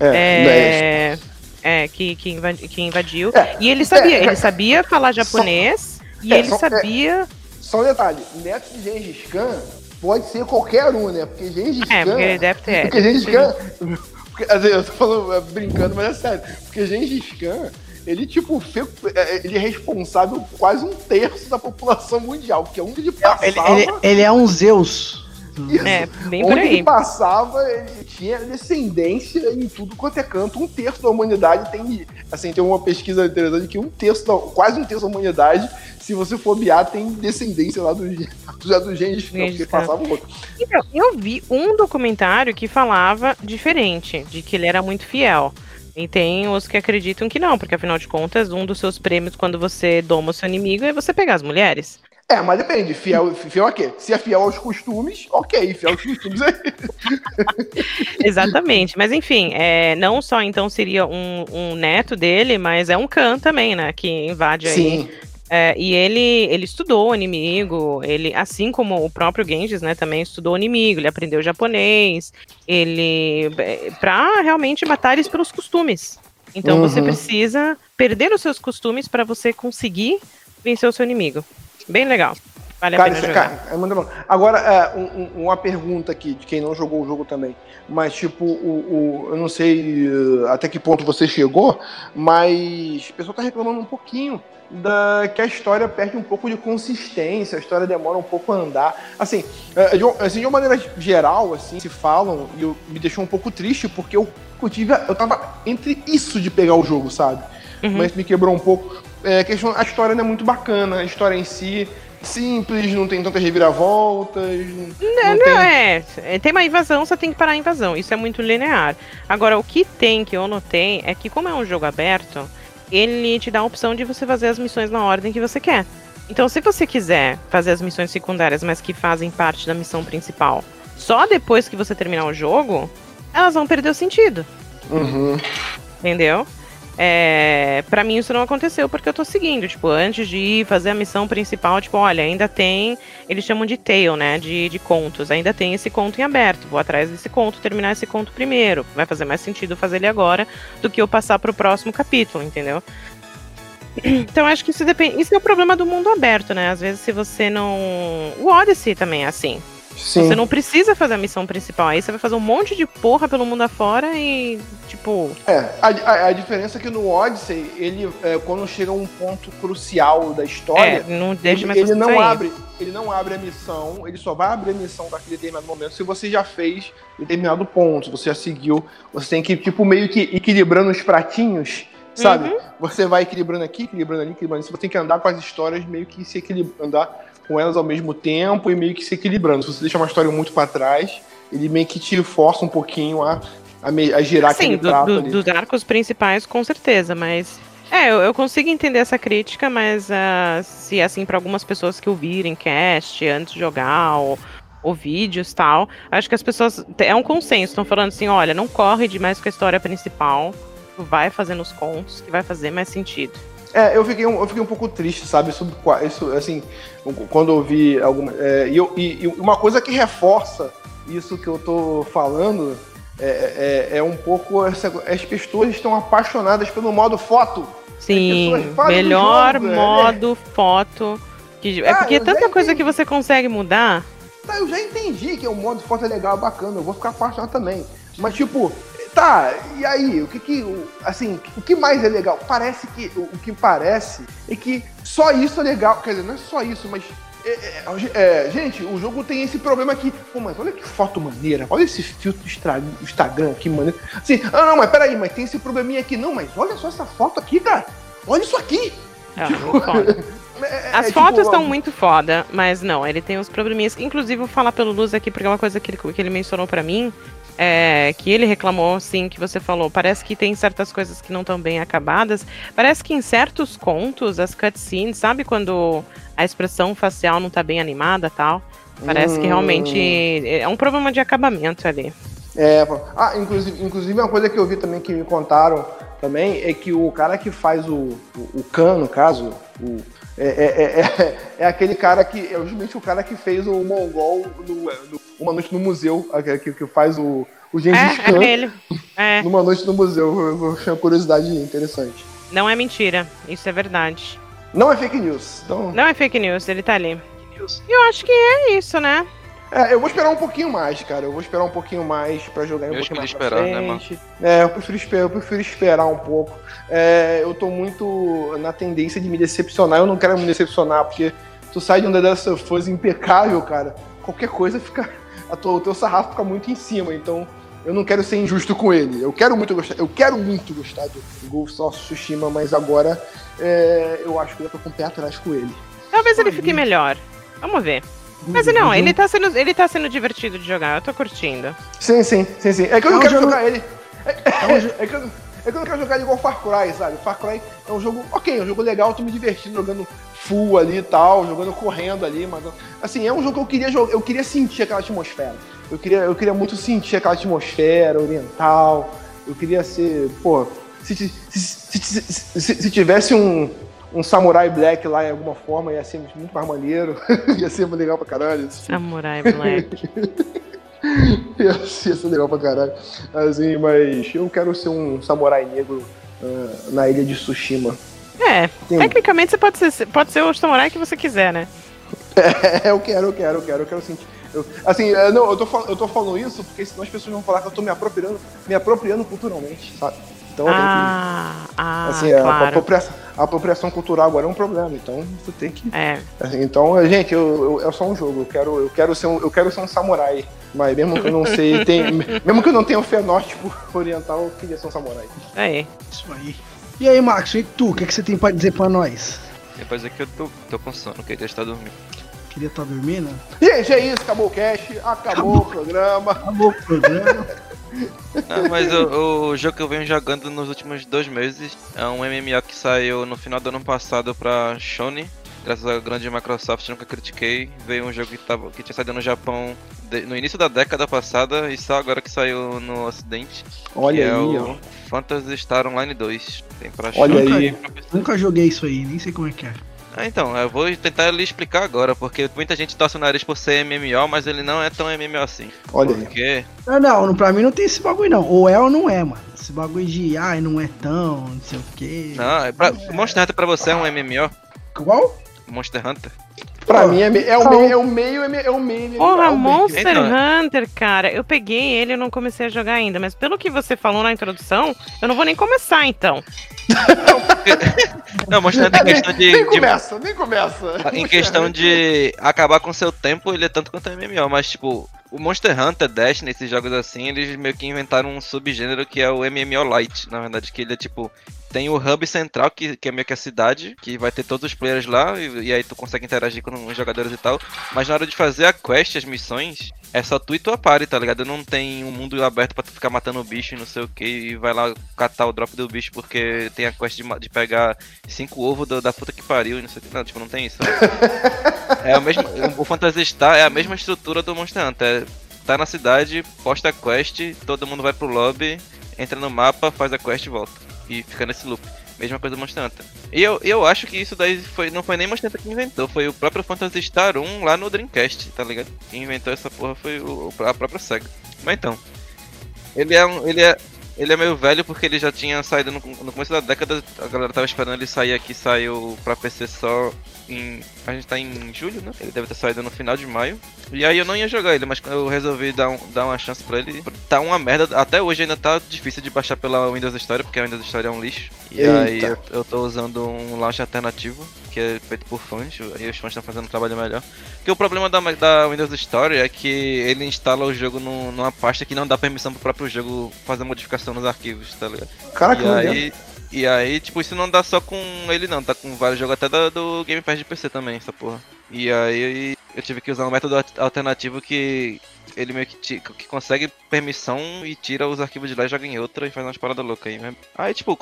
É, É, é, que, que, invadi- que invadiu. É, E ele sabia, é, ele sabia falar japonês e é, ele só- é. sabia. Só um detalhe, neto de Gengis Khan pode ser qualquer um, né? Porque Gengis É, Khan... porque ele deve ter. Porque Gengis Khan... Porque, assim, eu tô falando é, brincando, mas é sério. Porque Gengis Khan, ele, tipo, é, ele é responsável por quase um terço da população mundial. Porque onde ele passava... Ele, ele- ele é um Zeus. Isso. É, bem por Onde ele aí. passava, ele tinha descendência em tudo quanto é canto. Um terço da humanidade tem. Assim, tem uma pesquisa interessante que um terço, da, quase um terço da humanidade, se você for biar, tem descendência lá do, já do Gengis Khan, porque passava outro. Então, eu vi um documentário que falava diferente, de que ele era muito fiel. E tem os que acreditam que não, porque afinal de contas, um dos seus prêmios quando você doma o seu inimigo é você pegar as mulheres. É, mas depende. Fiel, fiel a quê? Se é fiel aos costumes, ok. Fiel aos costumes é. Exatamente. Mas enfim, é, não só então seria um, um neto dele, mas é um Khan também, né? Que invade aí. Sim. É, e ele, ele estudou o inimigo, ele, assim como o próprio Genghis, né, também estudou o inimigo, ele aprendeu japonês, ele. é, pra realmente matar eles pelos costumes. Então você Uhum. precisa perder os seus costumes para você conseguir vencer o seu inimigo. Bem legal. Vale a Cara, pena isso é, jogar. cara, é muito bom. Agora, é, um- um- uma pergunta aqui, de quem não jogou o jogo também. Mas, tipo, o, o- eu não sei uh, até que ponto você chegou, mas o pessoal tá reclamando um pouquinho da que a história perde um pouco de consistência, a história demora um pouco a andar. Assim, é, de, assim, de uma maneira geral, assim, se falam, e eu, me deixou um pouco triste, porque eu, eu tive. a- Eu tava entre isso de pegar o jogo, sabe? Uhum. Mas me quebrou um pouco. É, a questão, a história não é muito bacana, a história em si simples, não tem tantas reviravoltas. Não, Não, tem... é, é, tem uma invasão, você tem que parar a invasão. Isso é muito linear. Agora, o que tem que eu notei é que, como é um jogo aberto, ele te dá a opção de você fazer as missões na ordem que você quer. Então, se você quiser fazer as missões secundárias, mas que fazem parte da missão principal, só depois que você terminar o jogo, elas vão perder o sentido. Uhum. Entendeu? É, para mim isso não aconteceu porque eu tô seguindo, tipo, antes de ir fazer a missão principal, tipo, olha, ainda tem, eles chamam de tale, né, de, de contos, ainda tem esse conto em aberto, vou atrás desse conto, terminar esse conto primeiro, vai fazer mais sentido fazer ele agora do que eu passar pro próximo capítulo, entendeu? Então acho que isso depende, isso é o problema do mundo aberto, né, às vezes se você não, o Odyssey também é assim, Sim. você não precisa fazer a missão principal, aí você vai fazer um monte de porra pelo mundo afora e, tipo, É, a, a, a diferença é que no Odyssey, ele, é, quando chega a um ponto crucial da história, é, não deixa ele, mais ele não abre, ele não abre a missão, ele só vai abrir a missão daquele determinado momento se você já fez determinado ponto, se você já seguiu, você tem que, tipo, meio que equilibrando os pratinhos, sabe? Uhum. Você vai equilibrando aqui, equilibrando ali, equilibrando ali, você tem que andar com as histórias meio que se equilibrando, andar com elas ao mesmo tempo e meio que se equilibrando. Se você deixa uma história muito pra trás, ele meio que te força um pouquinho a, a, me- a girar Sim, aquele do- prato do- ali. dos arcos principais, com certeza, mas. É, eu, eu consigo entender essa crítica, mas ah, se assim, para algumas pessoas que ouvirem cast antes de jogar ou, ou vídeos tal, acho que as pessoas. É um consenso, estão falando assim: olha, não corre demais com a história principal, vai fazendo os contos, que vai fazer mais sentido. É, eu fiquei, um, eu fiquei um pouco triste, sabe? Sobre isso, assim, quando eu vi alguma. é, e, eu- e- e uma coisa que reforça isso que eu tô falando é, é- é um pouco. essa- as pessoas estão apaixonadas pelo modo foto. Sim, melhor jogo, é. modo foto. Que, é Ah, porque já tanta coisa que você consegue mudar. Tá, eu já entendi que o modo foto é legal, bacana, eu vou ficar apaixonado também. Mas, tipo, tá, e aí? O que que. Assim, o que mais é legal? Parece que. O, que parece é que só isso é legal. Quer dizer, não é só isso, mas. é, é, é, gente, o jogo tem esse problema aqui. Pô, mas olha que foto maneira. Olha esse filtro Instra- Instagram aqui, maneiro. Assim, ah, não, mas peraí, mas tem esse probleminha aqui. Não, mas olha só essa foto aqui, cara. Olha isso aqui. É, muito foda. é- As é fotos tipo, estão muito foda, mas não, ele tem uns probleminhas. Inclusive, vou falar pelo Luz aqui, porque é uma coisa que ele, que ele mencionou pra mim. É, que ele reclamou, sim, que você falou. Parece que tem certas coisas que não estão bem acabadas. Parece que em certos contos, as cutscenes, sabe quando a expressão facial não tá bem animada e tal? Parece que Hum. realmente é um problema de acabamento ali. É, ah, inclusive, inclusive uma coisa que eu vi também que me contaram também é que o cara que faz o, o, o Khan, no caso, o, é, é, é, é- é aquele cara que. É justamente o cara que fez o Mongol no, no- Uma Noite no Museu, aquele que, que faz o, o Gengis É, Khan é ele. É, numa Noite no Museu. Eu, achei uma curiosidade interessante. não é mentira. Isso é verdade. Não é fake news. Então, Não é fake news, ele tá ali. E eu acho que é isso, né? é, eu vou esperar um pouquinho mais, cara. Eu vou esperar um pouquinho mais pra jogar um Eu pouquinho mais esperar, né, mano? É, eu prefiro, esperar, eu prefiro esperar um pouco. É, eu tô muito na tendência de me decepcionar. Eu não quero me decepcionar, porque tu sai de um The Last of Us impecável, cara. Qualquer coisa fica. A tua, o teu sarrafo fica muito em cima. Então, eu não quero ser injusto com ele. Eu quero muito gostar. Eu quero muito gostar do Ghost of Tsushima, mas agora é, eu acho que eu tô com o pé atrás com ele. Talvez ele Olha. fique melhor. Vamos ver. Mas não, ele tá sendo, ele tá sendo divertido de jogar, eu tô curtindo. Sim, sim, sim, sim. É que eu não um quero jogo- jogar ele. É, É jo- é que eu, é que eu não quero jogar igual Far Cry, sabe? Far Cry é um jogo, ok, é um jogo legal, eu tô me divertindo jogando full ali e tal, jogando correndo ali, mas assim, é um jogo que eu queria jogar, eu queria sentir aquela atmosfera. Eu queria, eu queria muito sentir aquela atmosfera oriental. Eu queria ser, pô, se, se, se, se- se- se- se tivesse um, um Samurai Black lá em alguma forma, ia ser muito mais maneiro. ia ser legal pra caralho. Samurai Black. Ia ser legal pra caralho. Assim, mas eu quero ser um samurai negro ah, na ilha de Tsushima. É, Sim. tecnicamente você pode ser, pode ser o samurai que você quiser, né? É, eu quero, eu quero, eu quero, eu quero sentir. eu- assim, é, não, eu tô, eu tô falando isso porque senão as pessoas vão falar que eu tô me apropriando, me apropriando culturalmente, sabe? Então Ah, que. ah, Assim, a, claro. apropriação, a apropriação cultural agora é um problema, então você tem que. É, assim, então, gente, eu, eu- é só um jogo. Eu quero, eu quero ser um, eu quero ser um samurai. Mas mesmo que eu não sei, tem, mesmo que eu não tenha o fenótipo oriental, eu queria ser um samurai. aí. Isso aí. E aí, Max, e tu? O que, que você tem pra dizer pra nós? Depois aqui eu tô, tô com sono, queria estar dormindo. Queria estar dormindo? Gente, é isso, acabou o cast, acabou, o programa. Acabou o programa. Não, mas o, o jogo que eu venho jogando nos últimos dois meses é um MMO que saiu no final do ano passado pra Sony. Graças à grande Microsoft, nunca critiquei. Veio um jogo que, tava, que tinha saído no Japão de- no início da década passada e só agora que saiu no ocidente. Olha que aí, é ó. o Phantasy Star Online 2. Tem pra Olha Sony, aí. Nunca joguei isso aí, nem sei como é que é. Ah, então, eu vou tentar lhe explicar agora, porque muita gente torce o nariz por ser MMO, mas ele não é tão MMO assim. Olha aí. Porque Ah, não, não, pra mim não tem esse bagulho não. Ou é ou não é, mano. Esse bagulho de, ai, não é tão, não sei o quê. Não, é pra, Monster Hunter pra você é um MMO? Qual? Monster Hunter? Pra mim é, me- é, o Não. meio, é o meio, é o meio, é o meio. Porra, é o meio. Monster Então- Hunter, cara, eu peguei ele e não comecei a jogar ainda, mas pelo que você falou na introdução, eu não vou nem começar então. Não, Monster Hunter em questão de. Nem de- começa, nem começa. em questão de acabar com seu tempo, ele é tanto quanto MMO, mas tipo, o Monster Hunter, Destiny, esses jogos assim, eles meio que inventaram um subgênero que é o MMO Lite, na verdade, que ele é tipo. Tem o hub central, que, que é meio que a cidade, que vai ter todos os players lá, e, e aí tu consegue interagir com os jogadores e tal. Mas na hora de fazer a quest, as missões, é só tu e tua party, tá ligado? Não tem um mundo aberto pra tu ficar matando o bicho e não sei o que, e vai lá catar o drop do bicho porque tem a quest de, de pegar cinco ovos do- da puta que pariu e não sei o que. Não, tipo, não tem isso. É o mesmo. O Phantasy Star é a mesma estrutura do Monster Hunter. É, tá na cidade, posta a quest, todo mundo vai pro lobby, entra no mapa, faz a quest e volta. E fica nesse loop. Mesma coisa do Monster Hunter. E eu, eu acho que isso daí foi, não foi nem Monster Hunter que inventou, foi o próprio Phantasy Star 1 lá no Dreamcast, tá ligado? Quem inventou essa porra foi o, a própria SEGA. Mas então. Ele é um. Ele é. Ele é meio velho porque ele já tinha saído no, no começo da década, a galera tava esperando ele sair aqui, saiu pra PC só em. A gente tá em julho, né? Ele deve ter saído no final de maio. E aí eu não ia jogar ele, mas eu resolvi dar, um, dar uma chance pra ele. Tá uma merda, até hoje ainda tá difícil de baixar pela Windows Story, porque a Windows Story é um lixo. E Eita. aí eu, eu tô usando um launch alternativo, que é feito por fãs, e os fãs estão fazendo um trabalho melhor. Porque o problema da, da Windows Story é que ele instala o jogo num- numa pasta que não dá permissão pro próprio jogo fazer modificação nos arquivos, tá ligado? Caraca, E aí, E aí, tipo, isso não dá só com ele não, tá com vários jogos até do, do Game Pass de PC também, essa porra. E aí eu tive que usar um método al- alternativo que ele meio que, ti- que consegue permissão e tira os arquivos de lá e joga em outra e faz umas paradas loucas aí mesmo. Aí, tipo,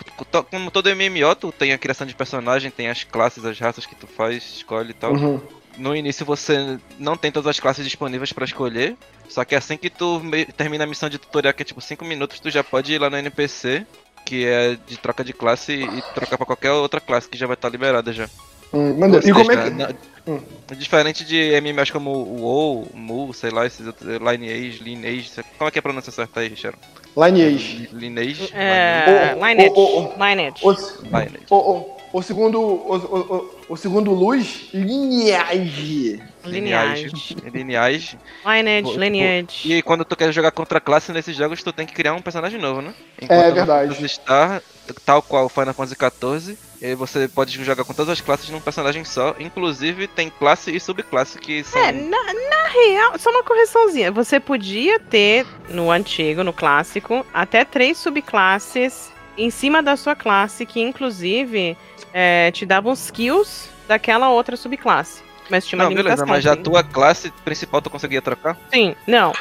como todo MMO, tu tem a criação de personagem, tem as classes, as raças que tu faz, escolhe e tal. Uhum. No início você não tem todas as classes disponíveis pra escolher, só que assim que tu me- termina a missão de tutorial, que é tipo 5 minutos, tu já pode ir lá no NPC, que é de troca de classe, e trocar pra qualquer outra classe que já vai estar liberada já. Hum, maneiro. E Ou como é que. na- Hum. Diferente de MMOs como o WoW, Mu, sei lá, esses outros, Lineage, Lineage, sei- como é que é a pronúncia certa aí, Sharon? Lineage. Lineage? É, Lineage. ô, Lineage. O, Lineage. o, segundo. O, o, o, o segundo luz, lineage. Lineage. Lineage. Lineage, lineage. E quando tu quer jogar contra classe nesses jogos, tu tem que criar um personagem novo, né? É no verdade. Phantasy Star, tal qual o Final Fantasy XIV, e aí você pode jogar com todas as classes num personagem só. Inclusive tem classe e subclasse que são. É, na, na real, só uma correçãozinha. Você podia ter, no antigo, no clássico, até três subclasses em cima da sua classe, que inclusive é, te davam skills daquela outra subclasse. Mas tinha uma Não, beleza, limitação. mas já a tua classe principal tu conseguia trocar? Sim, não.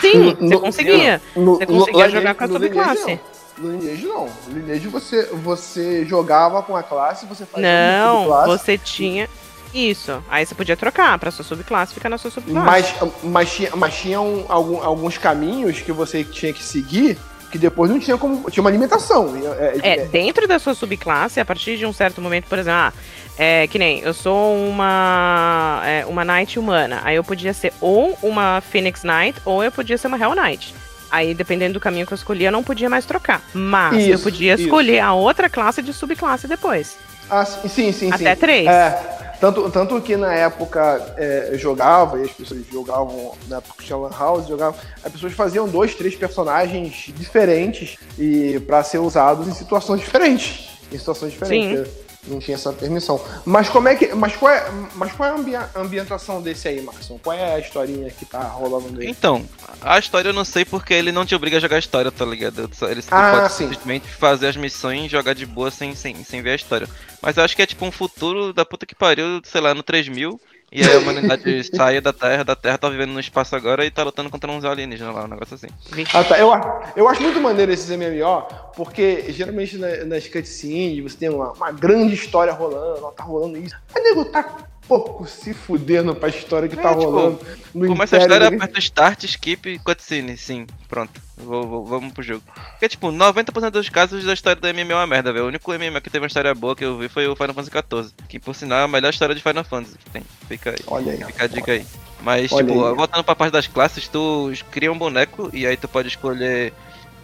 Sim, No- você conseguia. No, Você conseguia no- jogar com a subclasse. No Lineage não. No Lineage você, você jogava com a classe, você fazia Não, subclasse, você tinha. Isso. Aí você podia trocar pra sua subclasse ficar na sua subclasse. Mas, mas, tinha, mas tinha um- algum- alguns caminhos que você tinha que seguir que depois não tinha como. Tinha uma limitação. É, É, dentro da sua subclasse, a partir de um certo momento, por exemplo, ah, é, que nem eu sou uma é, uma Knight humana. Aí eu podia ser ou uma Phoenix Knight ou eu podia ser uma Hell Knight. Aí, dependendo do caminho que eu escolhi, eu não podia mais trocar. Mas eu Isso, podia isso. escolher a outra classe de subclasse depois. Ah, sim, sim, sim. Até sim. três. É, tanto, tanto que na época é, eu jogava, e as pessoas jogavam, na época que tinha Lan House, jogavam, as pessoas faziam dois, três personagens diferentes e para ser usados em situações diferentes. Em situações diferentes. Sim. Não tinha essa permissão. Mas como é que. Mas qual é, mas qual é a ambia- ambientação desse aí, Marson? Qual é a historinha que tá rolando aí? Então, a história eu não sei porque ele não te obriga a jogar a história, tá ligado? Ele Ah, pode sim. simplesmente fazer as missões e jogar de boa sem, sem, sem ver a história. Mas eu acho que é tipo um futuro da puta que pariu, sei lá, no 3000. E aí a humanidade sai da Terra, da Terra tá vivendo no espaço agora e tá lutando contra uns alienígenas lá, um negócio assim. Ah, tá. Eu, eu acho muito maneiro esses MMO, porque geralmente na- nas cutscenes você tem uma, uma grande história rolando, ó, tá rolando isso. Aí nego tá pouco se fudendo pra história que tá É, tipo, rolando. No Começa a história, aperta Start, Skip, Cutscene, sim, pronto. Vou, vou- vamos pro jogo. Porque, tipo, 90% dos casos da história do MMO é uma merda, velho. O único MMO que teve uma história boa que eu vi foi o Final Fantasy XIV. Que, por sinal, é a melhor história de Final Fantasy que tem. Fica aí. Olha aí. Fica a dica aí. Mas, Olha tipo, aí. voltando pra parte das classes, tu cria um boneco e aí tu pode escolher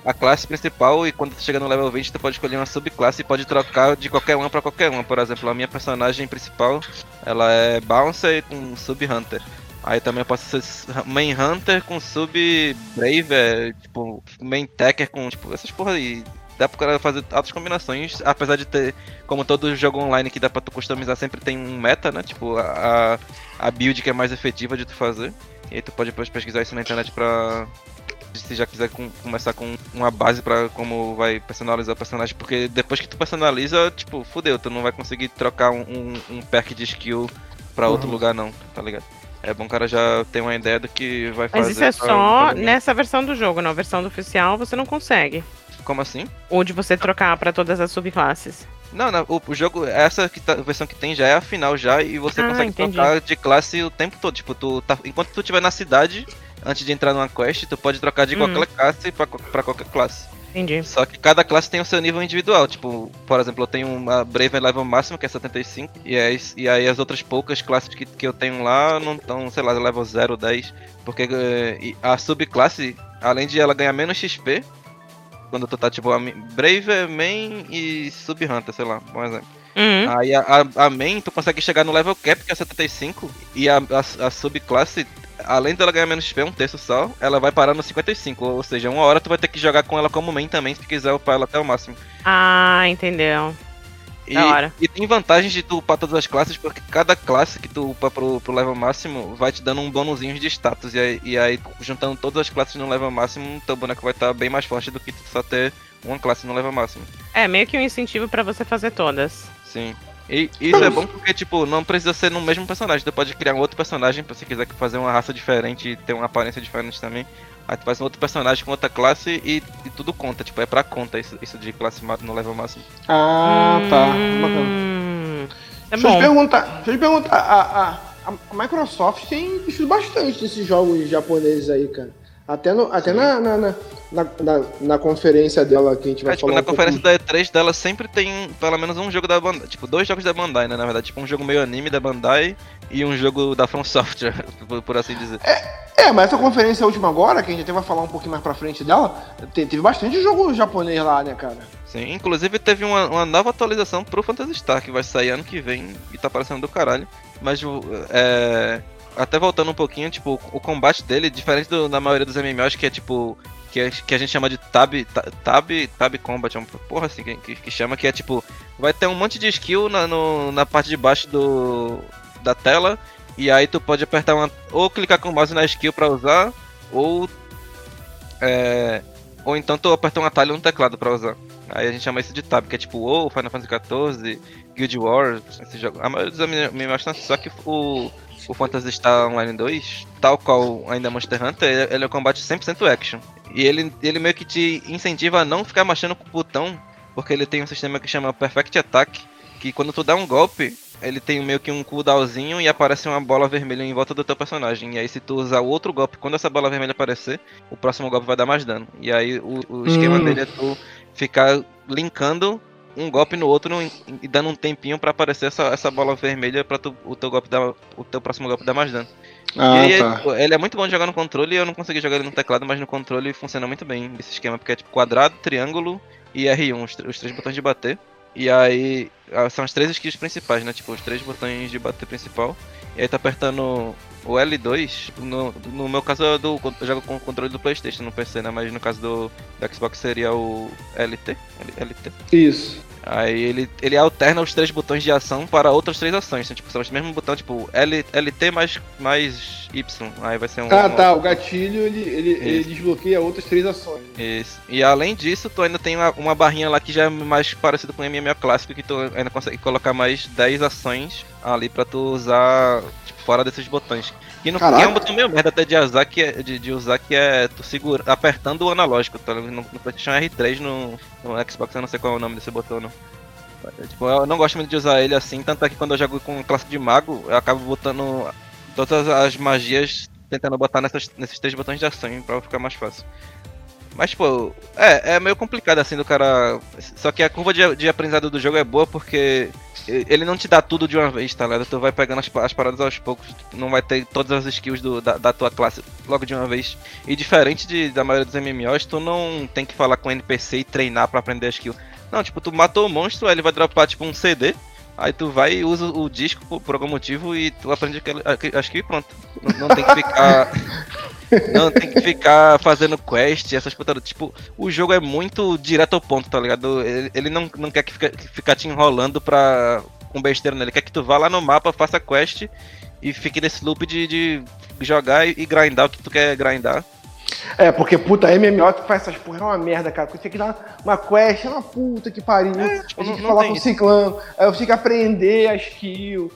a classe principal e quando tu chega no level 20 tu pode escolher uma subclasse e pode trocar de qualquer uma pra qualquer uma. Por exemplo, a minha personagem principal, ela é Bouncer com Sub Hunter. Aí também eu posso ser Main Hunter com Sub Brave, é, tipo, Main Tacker com, tipo, essas porra aí. Dá pro cara fazer altas combinações, apesar de ter, como todo jogo online que dá pra tu customizar, sempre tem um meta, né? Tipo, a, a build que é mais efetiva de tu fazer. E aí tu pode pesquisar isso na internet pra. Se já quiser com- começar com uma base pra como vai personalizar o personagem, porque depois que tu personaliza, tipo, fudeu, tu não vai conseguir trocar um, um, um perk de skill pra outro Uhum. lugar não, tá ligado? É bom o cara já ter uma ideia do que vai fazer. Mas isso é só pra nessa versão do jogo, na versão do oficial você não consegue. Como assim? Ou de você trocar pra todas as subclasses. Não, não, o, o jogo, essa que tá- a versão que tem já é a final já e você Ah, consegue entendi. trocar de classe o tempo todo. Tipo, tu tá, enquanto tu estiver na cidade, antes de entrar numa quest, tu pode trocar de Uhum. qualquer classe pra, pra qualquer classe. Entendi. Só que cada classe tem o seu nível individual. Tipo, por exemplo, eu tenho uma Brave level máximo, que é 75, e aí, e aí as outras poucas classes que, que eu tenho lá não estão, sei lá, level 0, 10. Porque eh, a subclasse, além de ela ganhar menos XP, quando tu tá tipo a Brave, Main e Sub Hunter, sei lá, um exemplo. Uhum. Aí a, a, a main, tu consegue chegar no level cap, que é 75, e a, a, a subclasse, além dela ganhar menos XP, um terço só, ela vai parar no 55. Ou seja, uma hora tu vai ter que jogar com ela como main também, se quiser upar ela até o máximo. Ah, entendeu. E, Da hora. e tem vantagens de tu upar todas as classes, porque cada classe que tu upa pro, pro level máximo vai te dando um bônusinho de status. E aí, e aí, juntando todas as classes no level máximo, teu boneco vai estar bem mais forte do que tu só ter uma classe no level máximo. É, meio que um incentivo pra você fazer todas. Sim. E isso é bom porque, tipo, não precisa ser no mesmo personagem. Tu pode criar um outro personagem pra se quiser fazer uma raça diferente e ter uma aparência diferente também. Aí tu faz um outro personagem com outra classe e, e tudo conta. Tipo, é pra conta isso, isso de classe no level máximo. Ah, tá. Bacana. Hum, é deixa eu te bom. perguntar, deixa eu te perguntar, a, a, a Microsoft tem investido bastante nesses jogos japoneses aí, cara. Até, no, até na, na, na, na, na- conferência dela que a gente vai É, tipo, falar na um pouco- conferência da E3 dela sempre tem pelo menos um jogo da Bandai. Tipo, dois jogos da Bandai, né? Na verdade, tipo, um jogo meio anime da Bandai e um jogo da From Software, por, por assim dizer. É, mas essa conferência última agora, que a gente até vai falar um pouquinho mais pra frente dela, te- teve bastante jogo japonês lá, né, cara? Sim, inclusive teve uma, uma nova atualização pro Phantasy Star que vai sair ano que vem e tá parecendo do caralho. Mas o- é. Até voltando um pouquinho, tipo, o combate dele, diferente do- da maioria dos MMOs, que é tipo. Que, é- que a gente chama de tab, ta- tab, tab combat, é uma porra assim que, que, chama, que é tipo. Vai ter um monte de skill na, no- na parte de baixo do, da tela. E aí tu pode apertar uma. Ou clicar com mouse na skill pra usar, ou. É, ou então tu aperta um atalho no teclado pra usar. Aí a gente chama isso de tab, que é tipo WoW, Final Fantasy XIV, Guild Wars, esse jogo. A maioria dos MMOs são só que o, o Phantasy Star Online 2, tal qual ainda Monster Hunter, ele, ele é um combate 100% action. E ele, ele meio que te incentiva a não ficar mexendo com o botão, porque ele tem um sistema que chama Perfect Attack, que quando tu dá um golpe, ele tem meio que um cooldownzinho e aparece uma bola vermelha em volta do teu personagem. E aí se tu usar o outro golpe, quando essa bola vermelha aparecer, o próximo golpe vai dar mais dano. E aí o, o esquema Hum. dele é tu ficar linkando um golpe no outro e, dando um tempinho pra aparecer essa, essa bola vermelha pra tu, o teu golpe dar, o teu próximo golpe dar mais dano. Ah, e tá. tipo, ele é muito bom de jogar no controle, eu não consegui jogar ele no teclado, mas no controle funciona muito bem esse esquema, porque é tipo quadrado, triângulo e R1, os, os três botões de bater. E aí ah, são as três skills principais, né? Tipo, os três botões de bater principal. E aí tá apertando o L2. No, no meu caso eu, do, eu jogo com o controle do Playstation no PC, né? Mas no caso do, do Xbox seria o LT. LT. Isso. Aí ele, ele alterna os três botões de ação para outras três ações. Então, tipo, são os mesmos botões, tipo, L, LT mais, mais Y. Aí vai ser um. Ah, um- tá. O gatilho, ele, ele, ele desbloqueia outras três ações. Isso. E além disso, tu ainda tem uma, uma barrinha lá que já é mais parecido com o MMO clássico, que tu ainda consegue colocar mais 10 ações ali pra tu usar fora desses botões. E no que Caraca. é um botão meio merda até de usar, que é, de, de usar, que é tu segura, apertando o analógico, tá? No, no PlayStation R3, no, no Xbox eu não sei qual é o nome desse botão, não. É, Tipo, eu não gosto muito de usar ele assim, tanto é que quando eu jogo com classe de mago, eu acabo botando todas as magias, tentando botar nessas, nesses três botões de ação pra ficar mais fácil. Mas, tipo, é, é meio complicado assim do cara. Só que a curva de, de aprendizado do jogo é boa porque ele não te dá tudo de uma vez, tá ligado? Tu vai pegando as, as paradas aos poucos, não vai ter todas as skills do- da, da tua classe logo de uma vez. E diferente de, da maioria dos MMOs, tu não tem que falar com o NPC e treinar pra aprender a skill. Não, tipo, tu matou o monstro, aí ele vai dropar tipo um CD. Aí tu vai e usa o disco por, algum motivo e tu aprende aquele, a skill e pronto. Não, não tem que ficar. Não, tem que ficar fazendo quest, essas putadas. Tipo, o jogo é muito direto ao ponto, tá ligado? Ele, ele não, não quer que fica, ficar te enrolando pra. com besteira nele. Ele quer que tu vá lá no mapa, faça quest e fique nesse loop de, de jogar e, e grindar o que tu quer grindar. É, porque, puta, MMO que faz essas porra é uma merda, cara. Porque você tem que dar uma quest, é uma puta que pariu. tipo, a gente não- não falar com o ciclano, aí eu tenho que aprender a skill.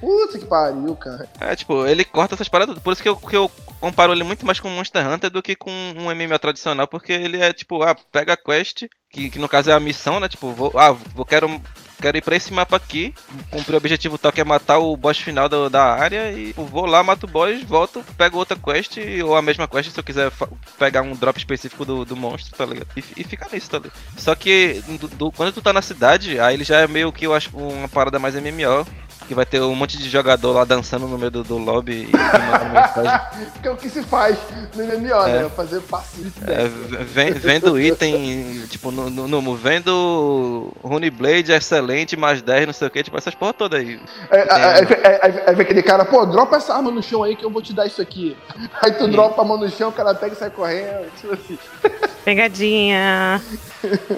Puta que pariu, cara. É, tipo, ele corta essas paradas. Por isso que eu, que eu comparo ele muito mais com Monster Hunter do que com um MMO tradicional, porque ele é tipo, ah, pega a quest, que, que no caso é a missão, né? Tipo, vou, ah, vou, quero, quero ir pra esse mapa aqui, cumprir o objetivo tal que é matar o boss final do- da área, e tipo, vou lá, mato o boss, volto, pego outra quest, ou a mesma quest se eu quiser pegar um drop específico do, do monstro, tá ligado? E, e fica nisso, tá ligado? Só que do- do- quando tu tá na cidade, aí ele já é meio que eu acho uma parada mais MMO. Que vai ter um monte de jogador lá dançando no meio do, do lobby e mandando mensagem. Que é o que se faz no MMO, É. né? Fazer passivo de É, ven- vendo item, tipo, no, no, no- vendo Runeblade excelente, mais 10, não sei o que, tipo, essas porra toda aí. Aí, aí, aí, aí- aí vem aquele cara, pô, dropa essa arma no chão aí que eu vou te dar isso aqui. Aí tu dropa a mão no chão, o cara pega e sai correndo. Tipo assim. Pegadinha.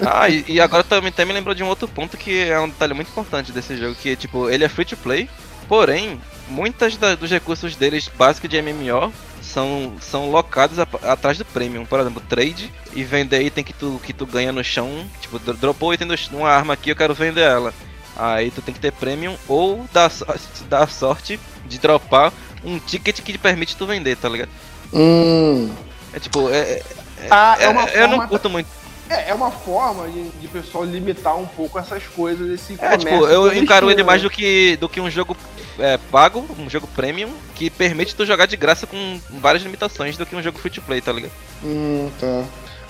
Ah, e, e agora também até me lembrou de um outro ponto que é um detalhe muito importante desse jogo, que tipo, ele é free to play, porém, muitas da- dos recursos deles básicos de MMO são, são locados a- atrás do premium, por exemplo, trade e vender item que tu, que tu ganha no chão, tipo, dro- dropou o item do ch- uma arma aqui, eu quero vender ela. Aí tu tem que ter premium ou dar, dar sorte de dropar um ticket que te permite tu vender, tá ligado? Hum. É tipo, é, é- Ah, é uma eu não forma- curto muito. É, é uma forma de, de pessoal limitar um pouco essas coisas, esse É, comércio tipo, eu encaro ele clandestino, mais né? do que, do que um jogo é, pago, um jogo premium, que permite tu jogar de graça com várias limitações do que um jogo free to play, tá ligado? Hum, tá.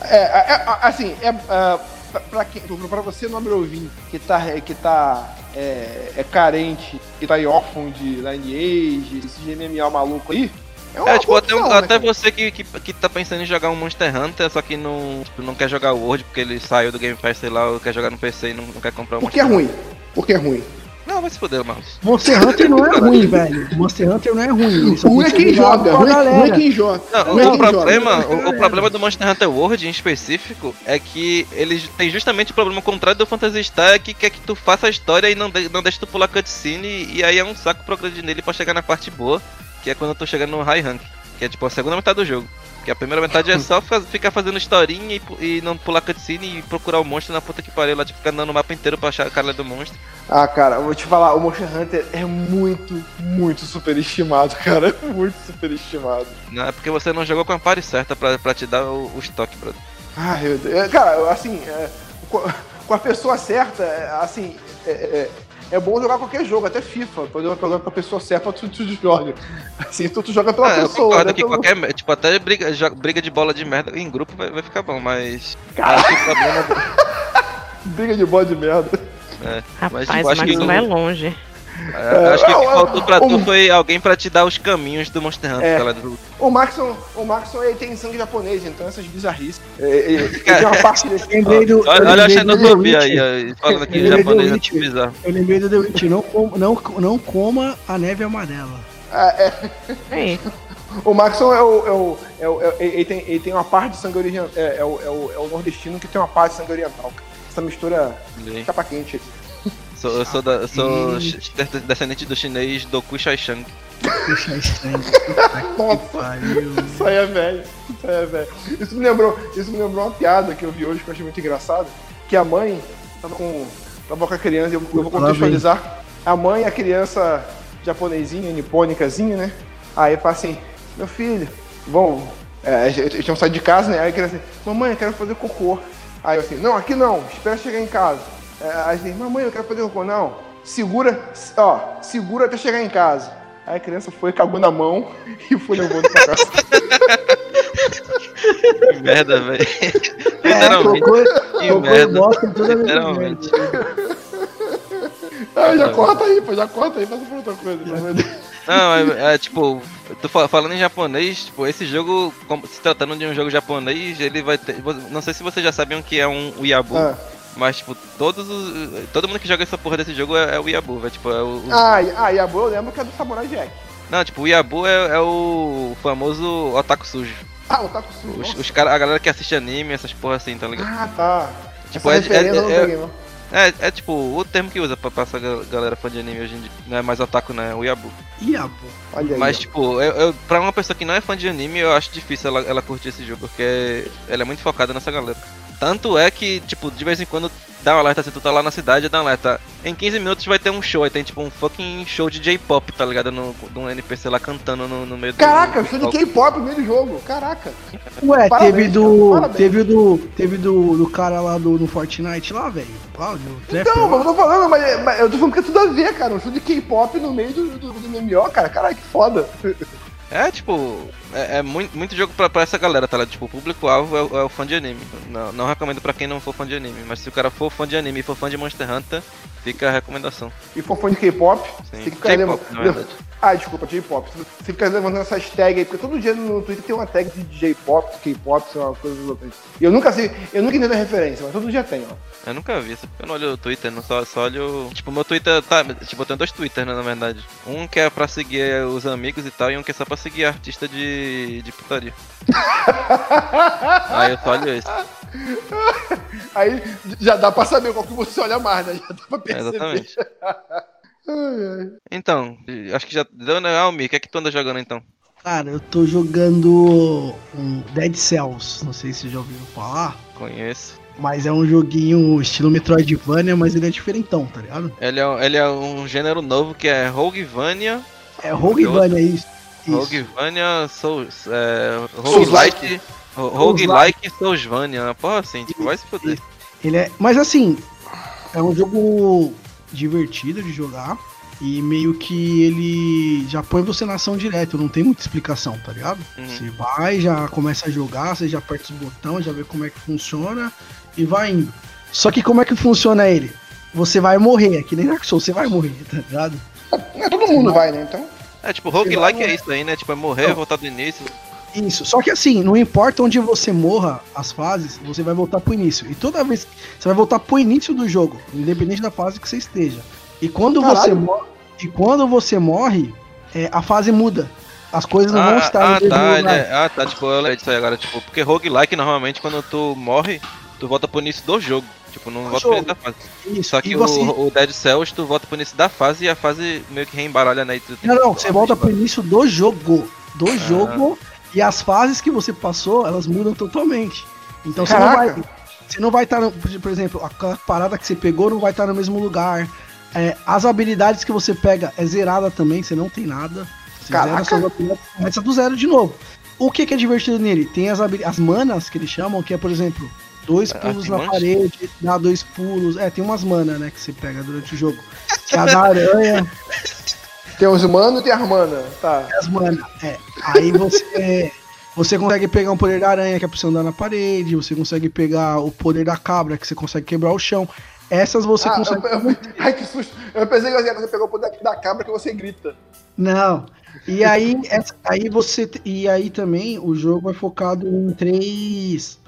É, é, é, assim, é, é, pra, pra, quem, pra você, nobre ouvinte, que tá, que tá é, é carente e tá aí órfão de Lineage, esse MMO maluco aí, é É, tipo, até, opção, né, até cara? você que, que, que tá pensando em jogar um Monster Hunter, só que não, tipo, não quer jogar o World porque ele saiu do Game Pass, sei lá, ou quer jogar no PC e não, não quer comprar o Porque é Monster ruim. Porque é ruim. Não, vai se fuder, Marcos. Monster Hunter não é ruim, velho. Monster Hunter não é ruim. só Ruim é tem que quem joga. Ruim, é quem joga. Não, é o, quem problema, joga. o, o problema do Monster Hunter World em específico é que eles têm justamente o problema contrário do Phantasy Star, que quer que tu faça a história e não, de, não deixa tu pular cutscene, e aí é um saco progredir nele pra chegar na parte boa, que é quando tu chega no High Rank, que é tipo a segunda metade do jogo. Que a primeira metade é só ficar fazendo historinha e, e não pular cutscene e procurar o monstro na puta que pariu lá, tipo, ficar andando o mapa inteiro pra achar a cara do monstro. Ah, cara, eu vou te falar, o Monster Hunter é muito, muito superestimado, cara. Muito superestimado. Não é porque você não jogou com a party certa pra, pra te dar o, o estoque, brother. Ai, meu Deus. É, Cara, assim, é, com, com a pessoa certa, é, assim, é, é, é bom jogar qualquer jogo, até FIFA. Quando eu jogar com a pessoa certa, tu, tu joga. Assim, tu, tu joga pela Ah, eu pessoa. concordo né, que pelo- qualquer, tipo, até briga, briga de bola de merda em grupo vai, vai ficar bom, mas. Acho que o problema do- Briga de bola de merda. é, Rapaz, tipo, o acho que Max o- vai longe. É, acho que o que É, faltou pra o- tu foi alguém pra te dar os caminhos do Monster Hunter, É. do- O Maxon, o Maxon ele tem sangue japonês, então essas bizarrices. É, é, uma parte desse. Lembrei do. eu Olha, olha a xenofobia aí, ó, falando aqui japonês, do é tipo. Eu lembrei do The Witch. Não, com- não, não coma a neve amarela. Ah, é, Aí, o Maxon é o. É o, é o- é- ele, tem, ele tem uma parte de sangue oriental. É, é o, é, o, é o nordestino que tem uma parte de sangue oriental. Essa mistura capa quente. Sou, eu sou, da, sou descendente do chinês Doku Shaishang. Nossa. pariu. Isso aí é velho. Isso aí é velho. Isso me lembrou, isso me lembrou uma piada que eu vi hoje que eu achei muito engraçado. Que a mãe tava com. Tava com a criança, eu, eu vou contextualizar. A mãe e a criança japonesinha, nipônicazinha, né? Aí fala assim, meu filho, vamos. É, eles tinham saído de casa, né? Aí a criança assim, mamãe, eu quero fazer cocô. Aí eu assim, não, aqui não, espera chegar em casa. É, aí assim, mamãe, eu quero fazer cocô. Não, segura, ó, segura até chegar em casa. Aí a criança foi, cagou na mão e foi levando pra casa. Que merda, velho. É, Literalmente. cocô, Que cocô e merda. que Literalmente. Ah, já corta aí, pô, já corta aí, passa por outra coisa. Não, é, é, tipo, tô fa- falando em japonês, tipo, esse jogo, se tratando de um jogo japonês, ele vai ter. Não sei se vocês já sabiam que é um Uyabu, Ah, mas, tipo, todos os. Todo mundo que joga essa porra desse jogo é, é o Uyabu, velho. Tipo, é o. o- ah, ah, boa eu lembro que é do Samurai Jack. Não, tipo, o Uyabu é, é o famoso otaku sujo. Ah, o Taco Sul. Os, os cara, a galera que assiste anime, essas porra assim, tá ligado? Ah, tá. Tipo, Essa é- é- é-. É, é tipo, o termo que usa pra passar gal- galera fã de anime hoje em dia. Não é mais otaku, né? É o a pô. Olha aí. Mas, tipo, eu, eu, pra uma pessoa que não é fã de anime, eu acho difícil ela, ela curtir esse jogo, porque ela é muito focada nessa galera. Tanto é que, tipo, de vez em quando dá um alerta, se tu tá lá na cidade, dá um alerta. Em 15 minutos vai ter um show, aí tem tipo um fucking show de J-pop, tá ligado? No, de um NPC lá cantando no, no meio do. Caraca, do show de. K-pop no meio do jogo. Caraca. Ué, Parabéns, teve do. parabéns. Teve o do. Teve do, do cara lá do, no Fortnite lá, velho. Cláudio, o Trapper Não, lá. mas eu tô falando, mas, mas eu tô falando que é tudo a ver, cara. Um show de K-pop no meio do, do, do MMO, cara. Caralho, que foda. É, tipo, é, é muito, muito jogo pra, pra essa galera, tá? Tipo, o público-alvo é, o- é o fã de anime. Não, não recomendo pra quem não for fã de anime, mas se o cara for fã de anime e for fã de Monster Hunter, fica a recomendação. E for fã de K-pop, tem que ficar verdade. Ah, desculpa, J-pop. Você fica levantando essas tags aí, porque todo dia no Twitter tem uma tag de J-pop, K-pop, sei lá, coisas outras. E eu nunca sei, eu nunca entendo a referência, mas todo dia tem, ó. Eu nunca vi, eu não olho o Twitter, não só, só olho. Tipo, meu Twitter tá. Tipo, eu tenho dois Twitters, né, na verdade. Um que é pra seguir os amigos e tal, e um que é só pra seguir artista de. De putaria. Aí eu só olho esse. Aí já dá pra saber qual que você olha mais, né? Já dá pra É, perceber. exatamente. Então, acho que já deu, né? Almi, o que é que tu anda jogando então? Cara, eu tô jogando um Dead Cells. Não sei se já ouviram falar. Conheço. Mas é um joguinho estilo Metroidvania, mas ele é diferentão, tá ligado? Ele é, ele é um gênero novo que é Roguevania. É Roguevania, isso. isso. Roguevania Souls. É, Souls-like. Roguelike. Ro- Roguelike Soulsvania. Uma porra assim, tipo, vai se foder. Ele é. Mas assim, é um jogo divertido de jogar. E meio que ele já põe você na ação direto, não tem muita explicação, tá ligado? Uhum. Você vai, já começa a jogar, você já aperta os botões, já vê como é que funciona e vai indo. Só que como é que funciona ele? Você vai morrer, é que nem Dark Souls, você vai morrer, tá ligado? Não, todo mundo vai, né? Então. É tipo, roguelike vai- é isso aí, né? Tipo, é morrer, Não. voltar do início. Isso, só que assim, não importa onde você morra as fases, você vai voltar pro início. E toda vez você vai voltar pro início do jogo, independente da fase que você esteja. E quando você Caralho. morre, e quando você morre, é, a fase muda. As coisas não vão Ah, estar ah, no mesmo tá, lugar. é- ah, tá, tipo, eu disso aí agora, tipo, porque roguelike normalmente quando tu morre, tu volta pro início do jogo. Tipo, não Do volta pro início da fase. Isso. Só que e o, você... o Dead Cells, tu volta pro início da fase e a fase meio que reembaralha, né? E Não, não, você volta pro início do jogo. Do Ah. jogo. E as fases que você passou, elas mudam totalmente. Então você não Caraca. vai. Você não vai estar, no, por exemplo, aquela parada que você pegou não vai estar no mesmo lugar. É, as habilidades que você pega é zerada também, você não tem nada. Você zera Caraca. suas começa do zero de novo. O que, que é divertido nele? Tem as, as manas que eles chamam, que é, por exemplo, dois pulos tem na parede, dá dois pulos. É, tem umas manas, né, que você pega durante o jogo. Que é a da aranha, Tem os humanos e tem as manas. Tá. as manas. É. Aí você. Você consegue pegar o poder da aranha, que é pra você andar na parede, você consegue pegar o poder da cabra, que você consegue quebrar o chão. Essas você Ah, consegue. eu- eu- ai, que susto. Eu pensei que você pegou o poder da cabra que você grita. Não. E aí, essa- aí você. E aí também o jogo é focado em três.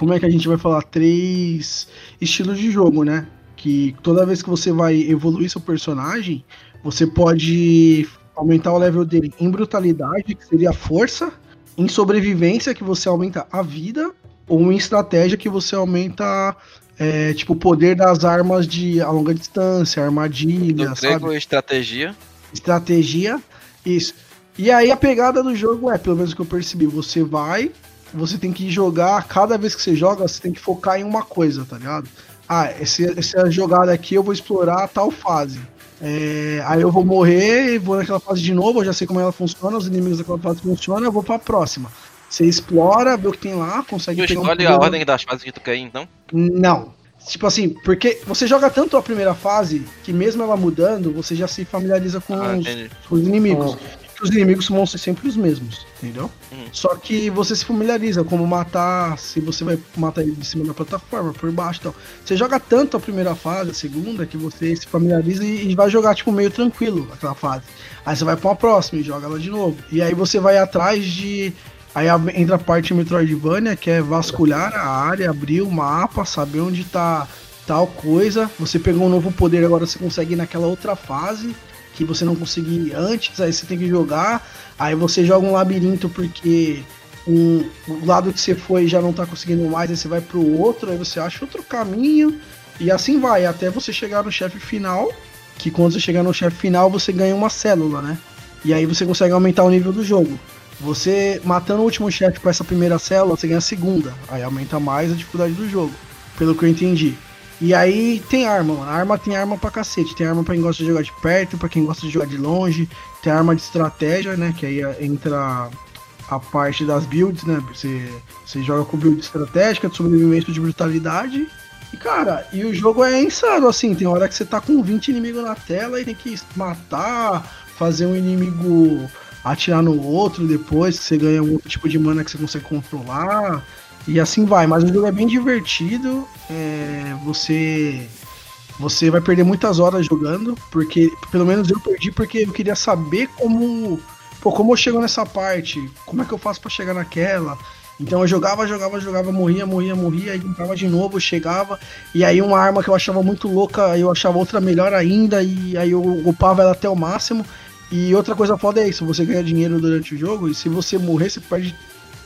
Como é que a gente vai falar? Três estilos de jogo, né? Que toda vez que você vai evoluir seu personagem, você pode aumentar o level dele em brutalidade, que seria a força, em sobrevivência, que você aumenta a vida, ou em estratégia, que você aumenta. é, tipo, o poder das armas de a longa distância, armadilha, Do sabe? grego, estratégia. estratégia, isso. E aí a pegada do jogo é, pelo menos que eu percebi, você vai, você tem que jogar, cada vez que você joga, você tem que focar em uma coisa, tá ligado? Ah, esse, essa jogada aqui eu vou explorar tal fase. É, aí eu vou morrer, vou naquela fase de novo, eu já sei como ela funciona, os inimigos daquela fase funcionam, eu vou pra próxima. Você explora, vê o que tem lá, consegue Tu pegar um escolhe a ordem das fases que tu quer ir, então? não. Tipo assim, porque você joga tanto a primeira fase que mesmo ela mudando, você já se familiariza com Ah, os, com os inimigos. Que Os inimigos vão ser sempre os mesmos, entendeu? Uhum. Só que você se familiariza como matar, se você vai matar ele de cima da plataforma, por baixo e tal. Você joga tanto a primeira fase, a segunda, que você se familiariza e, e vai jogar, tipo, meio tranquilo aquela fase. Aí você vai pra uma próxima e joga ela de novo. E aí você vai atrás de. Aí entra a parte Metroidvania, que é vasculhar a área, abrir o mapa, saber onde tá tal coisa. Você pegou um novo poder, agora você consegue ir naquela outra fase que você não conseguia ir antes, aí você tem que jogar. Aí você joga um labirinto porque um, o lado que você foi já não tá conseguindo mais, aí você vai pro outro, aí você acha outro caminho. E assim vai, até você chegar no chefe final. Que quando você chegar no chefe final, você ganha uma célula, né? E aí você consegue aumentar o nível do jogo. Você matando o último chefe com essa primeira célula, você ganha a segunda. Aí aumenta mais a dificuldade do jogo. Pelo que eu entendi. E aí tem arma. A arma tem arma pra cacete. Tem arma pra quem gosta de jogar de perto, pra quem gosta de jogar de longe. Tem arma de estratégia, né? Que aí entra a parte das builds, né? Você, você joga com build estratégica, de sobrevivência de brutalidade. E cara, e o jogo é insano, assim. Tem hora que você tá com 20 inimigos na tela e tem que matar, fazer um inimigo atirar no outro depois, que você ganha um outro tipo de mana que você consegue controlar. E assim vai, mas o jogo é bem divertido. é, você você vai perder muitas horas jogando, porque pelo menos eu perdi porque eu queria saber como pô, como eu chego nessa parte, como é que eu faço pra chegar naquela. Então eu jogava, jogava, jogava, morria, morria, morria, aí entrava de novo, chegava, e aí uma arma que eu achava muito louca, eu achava outra melhor ainda, e aí eu upava ela até o máximo. E outra coisa foda é isso, você ganha dinheiro durante o jogo, e se você morrer, você perde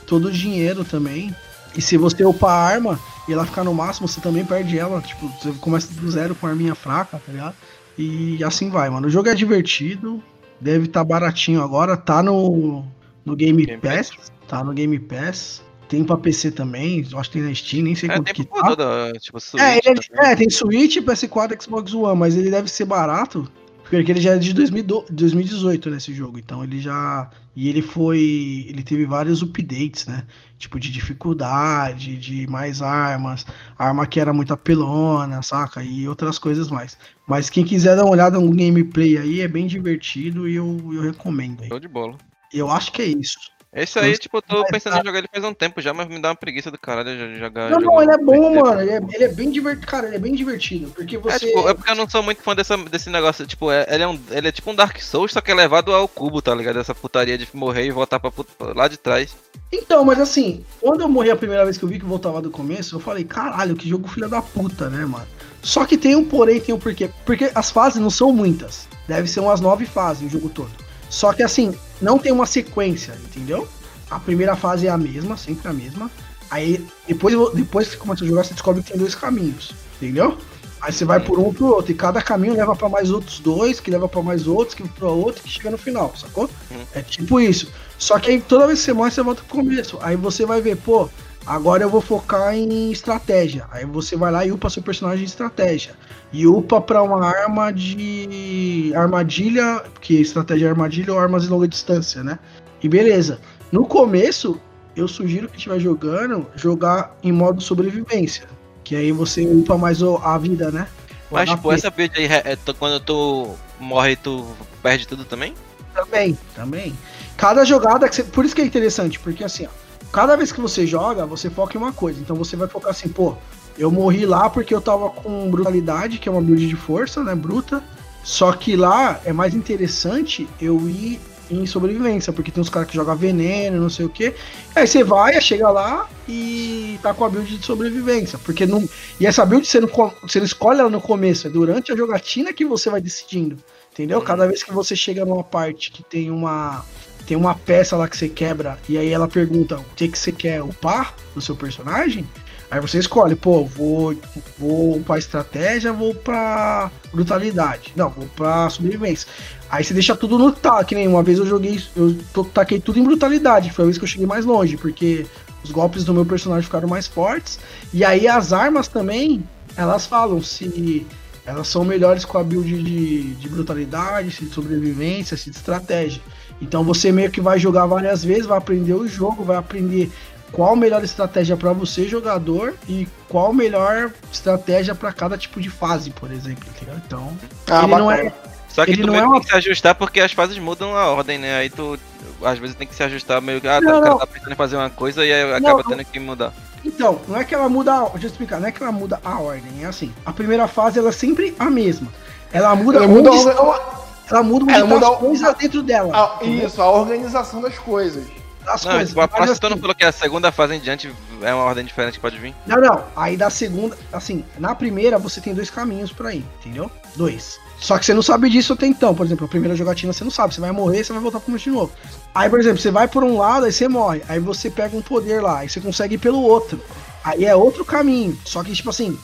todo o dinheiro também. E se você upar a arma e ela ficar no máximo, você também perde ela. Tipo, você começa do zero com a arminha fraca, tá ligado? E assim vai, mano. O jogo é divertido, deve estar baratinho agora, tá no, no Game, Game Pass, Tá no Game Pass. Tem pra PC também, acho que tem na Steam, nem sei É, quanto que tá. toda, tipo, Switch. É, ele também. é, tem Switch, PS4, Xbox One, mas ele deve ser barato, porque ele já é de 2012 2018 nesse jogo, então ele já e ele foi, ele teve vários updates, né? Tipo de dificuldade, de mais armas, arma que era muito apelona, saca? E outras coisas mais. Mas quem quiser dar uma olhada no gameplay aí é bem divertido e eu, eu recomendo aí. Show de bola. Eu acho que é isso. Esse aí, Nossa, tipo, eu tô pensando em jogar ele faz um tempo já, mas me dá uma preguiça do caralho de jogar. Não, não, ele é bom, RPG. mano. Ele é, ele é bem divertido, cara. Ele é bem divertido, porque É, você tipo, é porque eu não sou muito fã dessa, desse negócio, tipo, é- ele, é um, ele é tipo um Dark Souls, só que é levado ao cubo, tá ligado? Essa putaria de morrer e voltar pra, put- lá de trás. Então, mas assim, quando eu morri a primeira vez que eu vi que voltava do começo, eu falei, caralho, que jogo filha da puta, né, mano? Só que tem um porém, tem um porquê. Porque as fases não são muitas. Deve ser umas nove fases o jogo todo. Só que assim, não tem uma sequência, entendeu? A primeira fase é a mesma, sempre a mesma. Aí, depois, depois que você começa a jogar, você descobre que tem dois caminhos, entendeu? Aí você vai por um pro outro, e cada caminho leva pra mais outros dois, que leva pra mais outros, que pra outro, que chega no final, sacou? É tipo isso. Só que aí toda vez que você morre, você volta pro começo. Aí você vai ver, pô, agora eu vou focar em estratégia. Aí você vai lá e upa seu personagem de estratégia. E upa pra uma arma de armadilha, que estratégia é armadilha ou armas de longa distância, né? E beleza. No começo, eu sugiro que estiver jogando, jogar em modo sobrevivência. Que aí você upa mais a vida, né? O Mas, HP. tipo, essa build aí, é, tu- quando tu morre, tu perde tudo também? Também, também. Cada jogada que você. Por isso que é interessante, porque assim, ó, cada vez que você joga, você foca em uma coisa. Então você vai focar assim, pô, eu morri lá porque eu tava com brutalidade, que é uma build de força, né? Bruta. Só que lá é mais interessante eu ir em sobrevivência, porque tem uns caras que jogam veneno, não sei o que. Aí você vai, chega lá e tá com a build de sobrevivência. Porque não. E essa build você não, você não escolhe ela no começo, é durante a jogatina que você vai decidindo. Entendeu? Cada vez que você chega numa parte que tem uma. Tem uma peça lá que você quebra e aí ela pergunta o que, que você quer upar do seu personagem. Aí você escolhe, pô, vou, vou pra estratégia, vou pra brutalidade. Não, vou pra sobrevivência. Aí você deixa tudo no tá, que nem uma vez eu joguei, eu taquei tudo em brutalidade, foi a vez que eu cheguei mais longe, porque os golpes do meu personagem ficaram mais fortes. E aí as armas também, elas falam se elas são melhores com a build de, de brutalidade, se de sobrevivência, se de estratégia. Então você meio que vai jogar várias vezes, vai aprender o jogo, vai aprender qual a melhor estratégia para você, jogador, e qual a melhor estratégia para cada tipo de fase, por exemplo. Entendeu? Então, Ah, ele não bacana. é. Só que Ele tu não meio é que uma- tem que se ajustar porque as fases mudam a ordem, né? Aí tu, às vezes, tem que se ajustar meio que, ah, tá, Não, o cara não. tá pensando em fazer uma coisa e aí acaba não. tendo que mudar. Então, não é que ela muda. a- Deixa eu explicar, não é que ela muda a ordem, é assim. A primeira fase ela é sempre a mesma. Ela muda, Ela muda a- ela muda onde ela muda as a- coisas dentro dela. a- entendeu? isso, a organização das coisas. As Não, coisas. tipo, a Mas, próxima tu não falou que a segunda fase em diante é uma ordem diferente que pode vir? Não, não. Aí da segunda, assim, na primeira você tem dois caminhos pra ir, entendeu? Dois. Só que você não sabe disso até então. Por exemplo, a primeira jogatina você não sabe. Você vai morrer, você vai voltar pro começo de novo. Aí, por exemplo, você vai por um lado, aí você morre. Aí você pega um poder lá, aí você consegue ir pelo outro. Aí é outro caminho. Só que, tipo assim,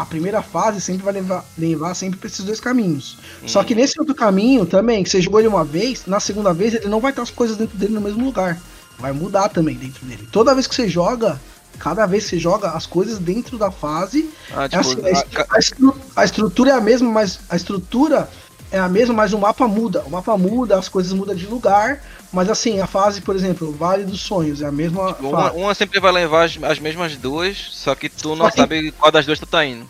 a primeira fase sempre vai levar, levar sempre pra esses dois caminhos. Só que nesse outro caminho também, que você jogou ele uma vez, na segunda vez ele não vai estar as coisas dentro dele no mesmo lugar. Vai mudar também dentro dele. Toda vez que você joga, cada vez que você joga, as coisas dentro da fase Ah, é tipo, assim, a, a- a a estrutura é a mesma, mas a estrutura é a mesma, mas o mapa muda. O mapa muda, as coisas mudam de lugar. Mas assim, a fase, por exemplo, Vale dos Sonhos, é a mesma uma, fase. uma sempre vai levar as, as mesmas duas, só que tu não que- sabe qual das duas tu tá indo.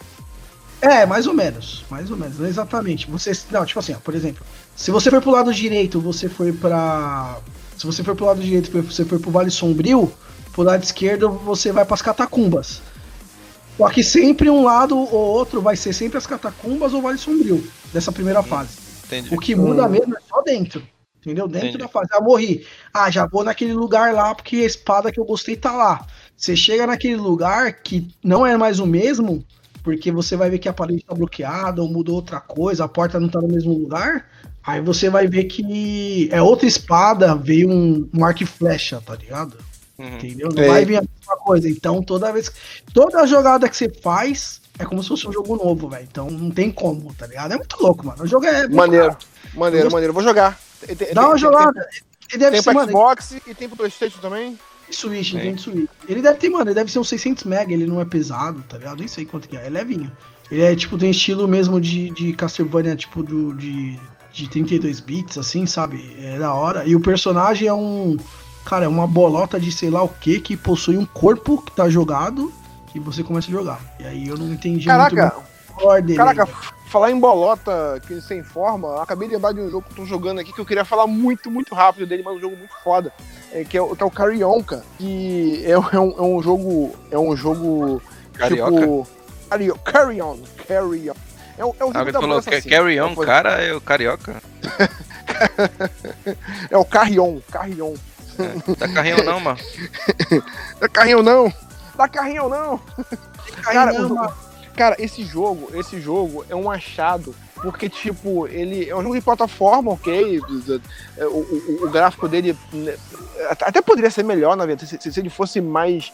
É, mais ou menos. Mais ou menos, não exatamente. Você, não, tipo assim, ó, por exemplo, se você for pro lado direito, você foi pra. Se você for pro lado direito, você foi pro Vale Sombrio, pro lado esquerdo você vai pras catacumbas. Só que sempre um lado ou outro vai ser sempre as catacumbas ou Vale Sombrio, dessa primeira fase. Entendi. O que muda mesmo é só dentro. Entendeu? Dentro Entendi. da fase. Ah, morri. Ah, já vou naquele lugar lá porque a espada que eu gostei tá lá. Você chega naquele lugar que não é mais o mesmo, porque você vai ver que a parede tá bloqueada ou mudou outra coisa, a porta não tá no mesmo lugar. Aí você vai ver que é outra espada, veio um, um arco e flecha, tá ligado? Uhum. Entendeu? Não É. vai vir a mesma coisa. Então, toda vez. Toda jogada que você faz é como se fosse um jogo novo, velho. Então não tem como, tá ligado? É muito louco, mano. O jogo é. Maneiro, maneiro, Eu maneiro. Vou jogar. Tem- tem- Dá uma tem- jogada. Ele deve Tem, ser, tem mano, Xbox e tem pro Playstation também? Switch. Nintendo Switch. Ele deve ter, mano, ele deve ser uns 600 mega, ele não é pesado, tá ligado? Nem sei quanto que é, é levinho. Ele é, tipo, tem estilo mesmo de, de Castlevania, tipo, do, de, de 32 bits, assim, sabe? É da hora. E o personagem é um, cara, é uma bolota de sei lá o que, que possui um corpo que tá jogado, e você começa a jogar. E aí eu não entendi Caraca, muito dele. caraca, falar em bolota que sem forma, eu acabei de lembrar de um jogo que eu tô jogando aqui que eu queria falar muito, muito rápido dele, mas é um jogo muito foda. É, que, é o, que é o Carry On, cara. Que é, é um, é um jogo. É um jogo. Carioca. Tipo. Carry, carry On. Carry On. É um, é um jogo Alguém da falou Bolsa que assim. Carry On, Foi- cara, é o carioca. É o Carry On. Carry On. Tá carrinho não, mano. Dá carrinho não! Dá carrinho não! Cara, Caramba. o cara, esse jogo, esse jogo é um achado, porque, tipo, ele é um jogo de plataforma, ok? O, o- o gráfico dele né, até poderia ser melhor, na verdade, se, se ele fosse mais.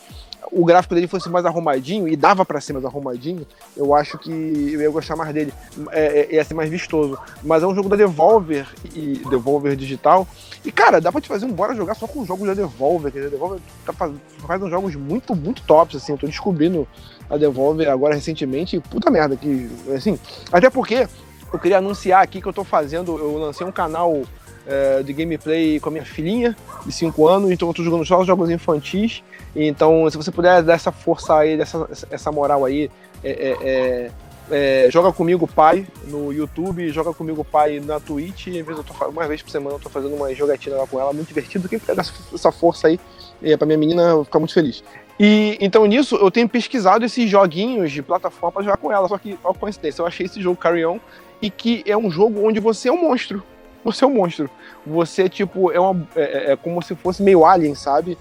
O gráfico dele fosse mais arrumadinho e dava pra ser mais arrumadinho, eu acho que eu ia gostar mais dele. É, é, ia ser mais vistoso. Mas é um jogo da Devolver e Devolver Digital. E, cara, dá pra te fazer um bora jogar só com jogos da Devolver. Que a Devolver tá faz uns jogos muito, muito tops, assim. Eu tô descobrindo a Devolver agora recentemente. E puta merda, que, assim. Até porque eu queria anunciar aqui que eu tô fazendo. Eu lancei um canal é, de gameplay com a minha filhinha de 5 anos, então eu tô jogando só os jogos infantis. Então, se você puder dar essa força aí, dessa, essa moral aí, é, é, é, é, joga comigo pai no YouTube, joga comigo pai na Twitch. Às vezes eu tô, uma vez por semana eu tô fazendo uma jogatina lá com ela, muito divertido. Quem puder dar essa força aí é, pra minha menina, eu vou ficar muito feliz. E então nisso eu tenho pesquisado esses joguinhos de plataforma pra jogar com ela. Só que, ó, coincidência, eu achei esse jogo Carry On e que é um jogo onde você é um monstro. Você é um monstro. Você, tipo, é, uma, é, é como se fosse meio alien, sabe?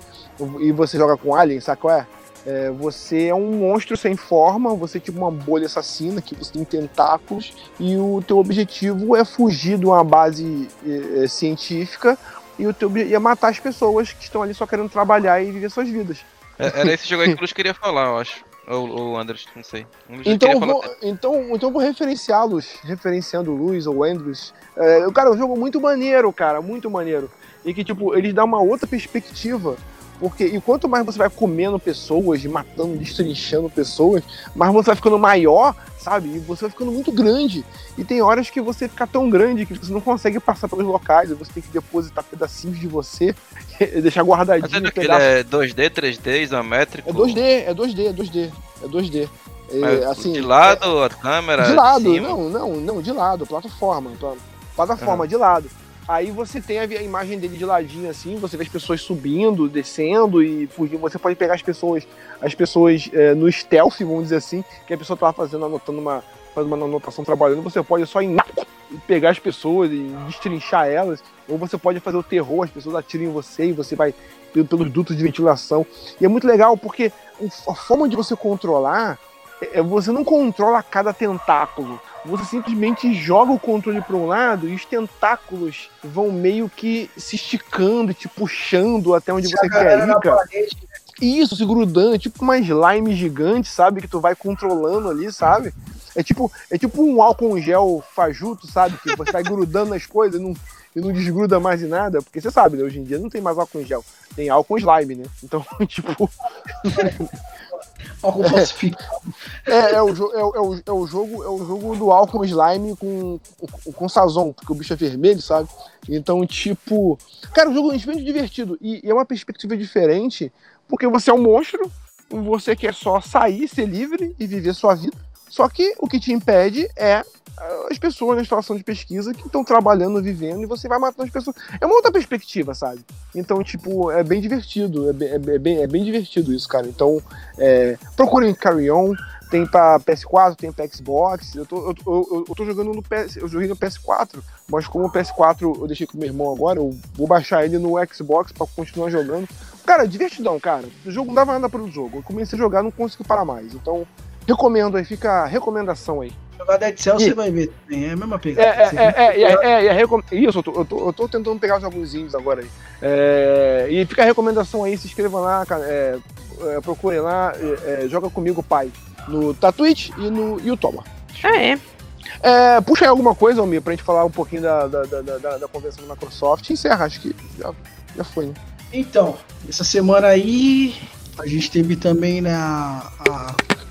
E você joga com alien, sabe qual é? É, você é um monstro sem forma, você é tipo uma bolha assassina que você tem tentáculos e o teu objetivo é fugir de uma base é, é, científica e o teu é matar as pessoas que estão ali só querendo trabalhar e viver suas vidas. É- Era esse jogo aí que o Luiz queria falar, eu acho. Ou o Andres, não sei. Então vou, falar. então, então vou referenciá-los, referenciando o Luiz ou o Andrews. É, cara, é um jogo muito maneiro, cara, muito maneiro. E que, tipo, eles dão uma outra perspectiva. Porque e quanto mais você vai comendo pessoas, matando, destrinchando pessoas, mais você vai ficando maior, sabe? E você vai ficando muito grande. E tem horas que você fica tão grande que você não consegue passar pelos locais, você tem que depositar pedacinhos de você, deixar Mas guardadinho. é do que pedaço- é 2D, 3D, isométrico? é 2D, é 2D, é 2D. É 2D. É, Mas assim, de lado, a câmera. de lado, cima? não, não, não, de lado, plataforma. pla- Plataforma, de lado. Aí você tem a imagem dele de ladinho assim, você vê as pessoas subindo, descendo e fugindo. Você pode pegar as pessoas, as pessoas é, no stealth, vamos dizer assim, que a pessoa tava fazendo, anotando uma, fazendo uma anotação trabalhando, você pode só ir e pegar as pessoas e destrinchar elas, ou você pode fazer o terror, as pessoas atiram em você e você vai pe- pelos dutos de ventilação. E é muito legal porque a forma de você controlar é, você não controla cada tentáculo. Você simplesmente joga o controle para um lado e os tentáculos vão meio que se esticando, e te puxando até onde você quer ir, cara. Isso, se grudando, é tipo uma slime gigante, sabe? Que tu vai controlando ali, sabe? É tipo, é tipo um álcool gel fajuto, sabe? Que você vai grudando nas coisas e não, e não desgruda mais em nada. Porque você sabe, né? Hoje em dia não tem mais álcool gel. Tem álcool slime, né? Então, tipo, Álcool falsificado. É, é, o, é, o, é, o, é o jogo, é o jogo do Alcom Slime com, com, com Sazon, porque o bicho é vermelho, sabe? Então, tipo. Cara, o jogo é extremamente divertido. E, e é uma perspectiva diferente, porque você é um monstro, você quer só sair, ser livre e viver sua vida. Só que o que te impede é ah, as pessoas na situação de pesquisa que estão trabalhando, vivendo, e você vai matando as pessoas. É uma outra perspectiva, sabe? Então, tipo, é bem divertido. É bem, é bem, é bem divertido isso, cara. Então, é, procurem Carry On. Tem pra PS4, tem pra Xbox. Eu tô, eu, eu, eu tô jogando no PS. Eu joguei no PS4, mas como o PS4 eu deixei com meu irmão agora, eu vou baixar ele no Xbox pra continuar jogando. Cara, divertidão, cara. O jogo não dava nada pelo jogo. Eu comecei a jogar, não consigo parar mais. Então, recomendo aí, fica a recomendação aí. Jogar Dead Cell E- você vai ver também. É a mesma É, pegada. é, é, é, é, é, é, recom- Isso, eu tô, eu, tô, eu tô tentando pegar os alguns indies agora aí. É, e fica a recomendação aí, se inscrevam lá, é, é, procurem lá, é, é, joga comigo, pai, no Twitch e no YouTube. Ah, é. É, puxa aí alguma coisa, Almir, pra gente falar um pouquinho da, da, da, da, da convenção da Microsoft. Encerra, acho que já, já foi, né? Então, essa semana aí a gente teve também né, a, a- a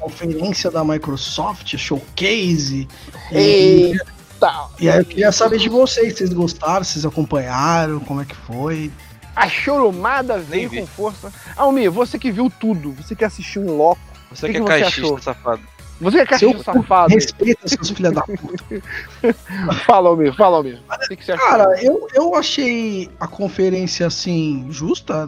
conferência da Microsoft, a showcase. E, Eita! e aí eu queria saber de vocês, vocês gostaram, vocês acompanharam, como é que foi? A choromada veio com força. Almir, você que viu tudo, você que assistiu em loco, Você Que que, que é você caixista, achou? safado. você que é Seu cachorro safado. Respeita seus filhos da puta. Fala, Almir, fala, Almir. O que, que você achou? Cara, eu, eu achei a conferência assim, justa,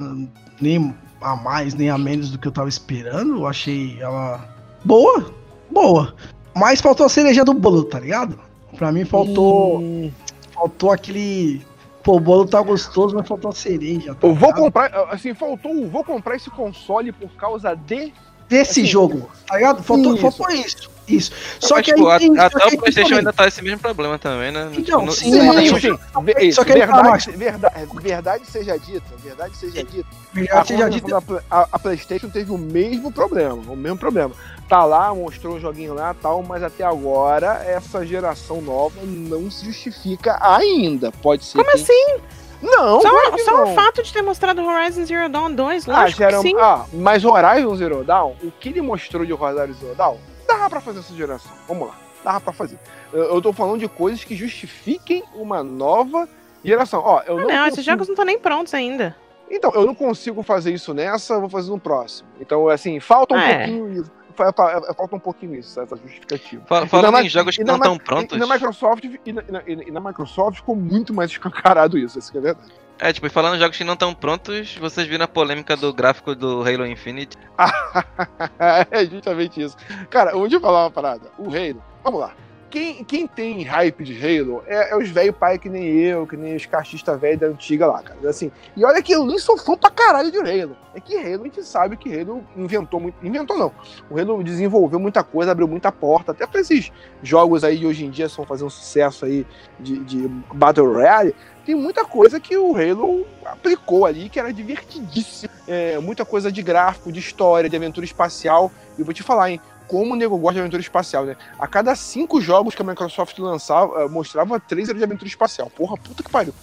nem a mais, nem a menos do que eu tava esperando. Eu achei ela boa, boa. Mas faltou a cereja do bolo, tá ligado? Pra mim faltou, Hum. faltou aquele. Pô, o bolo tá gostoso, mas faltou a cereja. Tá Eu vou ligado? comprar, assim, faltou, vou comprar esse console por causa de. Desse assim, jogo, tá ligado? Faltou isso. faltou isso. Isso. Só Mas, que tipo, aí a- tem- só até o Playstation ainda tá esse mesmo problema também, né? Então, não- sim, não sim, ve- isso, só que verdade, verdade, verdade seja dita, verdade seja dita. Já A, seja Pla- a- a PlayStation teve o mesmo problema, o mesmo problema. Tá lá, mostrou um joguinho lá tal, mas até agora essa geração nova não se justifica ainda. Pode ser. Como que... assim? Não, Só, claro só não. o fato de ter mostrado Horizon Zero Dawn 2, Ah, lógico gera- que sim. ah, mas Horizon Zero Dawn, o que ele mostrou de Horizon Zero Dawn, dava pra fazer essa geração. Vamos lá, dava pra fazer. Eu, eu tô falando de coisas que justifiquem uma nova geração. Ó, eu Ah, não, não, esses consigo- jogos não estão nem prontos ainda. Então, eu não consigo fazer isso nessa, eu vou fazer no próximo. Então, assim, falta um Ah, é. pouquinho isso. Fa- fa- Falta um pouquinho isso, essa justificativa. Fala- em jogos que não estão E, prontos. e na Microsoft, e na, e na- e na Microsoft ficou muito mais escancarado isso, isso que é verdade. É, tipo, falando em jogos que não estão prontos, vocês viram a polêmica do gráfico do Halo Infinite? é justamente isso. Cara, eu vou te falar uma parada. O Halo, vamos lá. Quem, quem tem hype de Halo é, é os velho pai que nem eu, que nem os cachistas velhos da antiga lá, cara. Assim, e olha que eu nem sou fã pra caralho de Halo. É que Halo, a gente sabe que Halo inventou muito. Inventou não. O Halo desenvolveu muita coisa, abriu muita porta, até pra esses jogos aí hoje em dia são fazer um sucesso aí de, de Battle Royale. Tem muita coisa que o Halo aplicou ali que era divertidíssimo. É, muita coisa de gráfico, de história, de aventura espacial. E eu vou te falar, hein? Como o nego gosta de aventura espacial, né? A cada cinco jogos que a Microsoft lançava, eh, mostrava três era de aventura espacial. Porra, puta que pariu.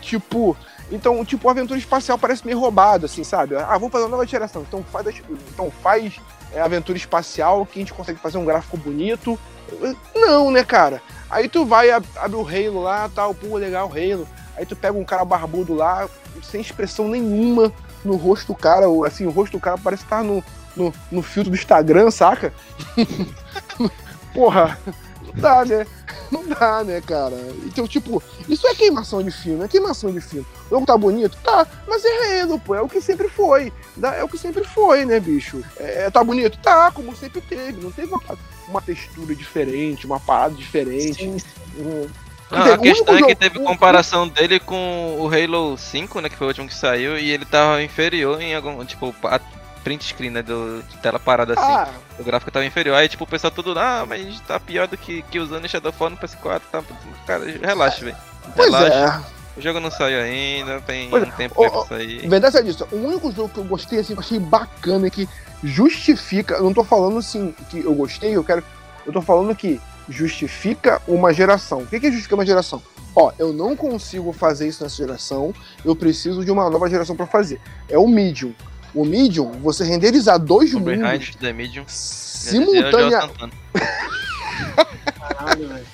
Tipo, então, tipo, a aventura espacial parece meio roubado, assim, sabe? Ah, vamos fazer uma nova geração. Então faz, então faz é, aventura espacial que a gente consegue fazer um gráfico bonito. Não, né, cara? Aí tu vai, ab- abre o Halo lá, tal, pô, legal, Halo. Aí tu pega um cara barbudo lá, sem expressão nenhuma no rosto do cara. Assim, o rosto do cara parece estar no, no, no filtro do Instagram, saca? Porra, não dá, né? Não dá, né, cara? Então, tipo, isso é queimação de filme, é queimação de filme. O jogo tá bonito? Tá, mas é Halo, pô, é o que sempre foi. É o que sempre foi, né, bicho? É, tá bonito? Tá, como sempre teve. Não teve uma, uma textura diferente, uma parada diferente. Sim, Um- Não, a questão é que teve comparação dele com o Halo 5, né? Que foi o último que saiu, e ele tava inferior em algum. Tipo, print screen, né? Do, de tela parada assim. Ah, O gráfico tava inferior. Aí, tipo, o pessoal tudo, ah, mas tá pior do que, que usando Shadowfall no PS4. Tá... Cara, relaxa, velho. pois Relaxa. é. O jogo não saiu ainda, tem Pois é. um tempo Ô, pra sair. Verdade é disso. O único jogo que eu gostei, assim, que eu achei bacana, que justifica. Eu não tô falando assim que eu gostei, eu quero. Eu tô falando que justifica uma geração. O que que justifica uma geração? Ó, eu não consigo fazer isso nessa geração, eu preciso de uma nova geração pra fazer. É o Medium. O Medium, você renderizar dois O mundos the Medium. simultânea, Santana. caralho, velho.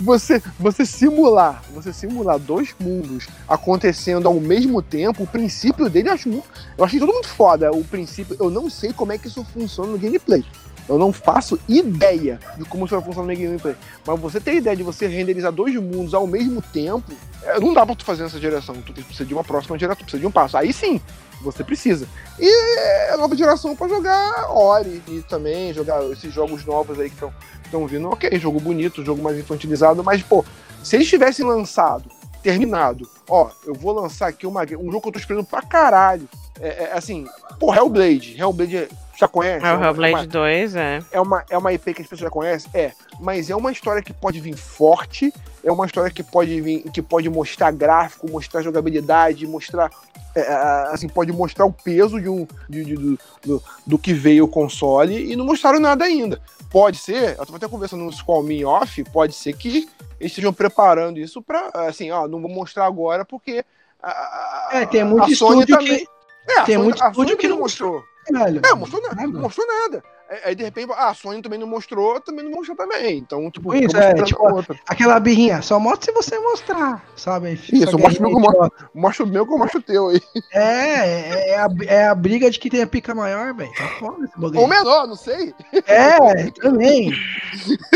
você, você simular, você simular dois mundos acontecendo ao mesmo tempo, o princípio dele eu acho muito, eu achei todo muito foda. O princípio, eu não sei como é que isso funciona no gameplay. Eu não faço ideia de como isso vai funcionar no gameplay. Mas você ter ideia de você renderizar dois mundos ao mesmo tempo, é, não dá pra tu fazer nessa geração. Tu precisa de uma próxima geração, tu precisa de um passo. Aí sim, você precisa. E é a nova geração pra jogar Ori e também jogar esses jogos novos aí que estão vindo. Ok, jogo bonito, jogo mais infantilizado, mas, pô, se eles tivessem lançado, terminado, ó, eu vou lançar aqui uma, um jogo que eu tô esperando pra caralho. É, é, assim, pô, Hellblade. Hellblade já conhece? É o uma- Hellblade uma- 2, é. é uma, é uma IP que as pessoas já conhecem? É. Mas é uma história que pode vir forte, é uma história que pode vir, que pode mostrar gráfico, mostrar jogabilidade, mostrar. é, é, assim, pode mostrar o peso de um, de- de- do, do, do que veio o console e não mostraram nada ainda. Pode ser, eu tava até conversando no Squall Me Off, pode ser que eles estejam preparando isso pra, assim, ó, não vou mostrar agora porque. a- a- É, tem muito a Sony estúdio também- que. É, a tem Sony- muito a estúdio que não não mostrou. Velho, É, mostrou nada. Não mostrou nada. Aí, aí, de repente, ah, a Sony também não mostrou, também não mostrou também. Então, tipo, Isso, é, tipo, outra. Aquela birrinha, só mostra se você mostrar, sabe? Fica Isso, mostra o meu idiota. Mostra o meu que eu mostro o teu aí. É, é, é a, é a briga de que tem a pica maior, velho. Tá foda esse bagulho. Ou menor, não sei. É, também.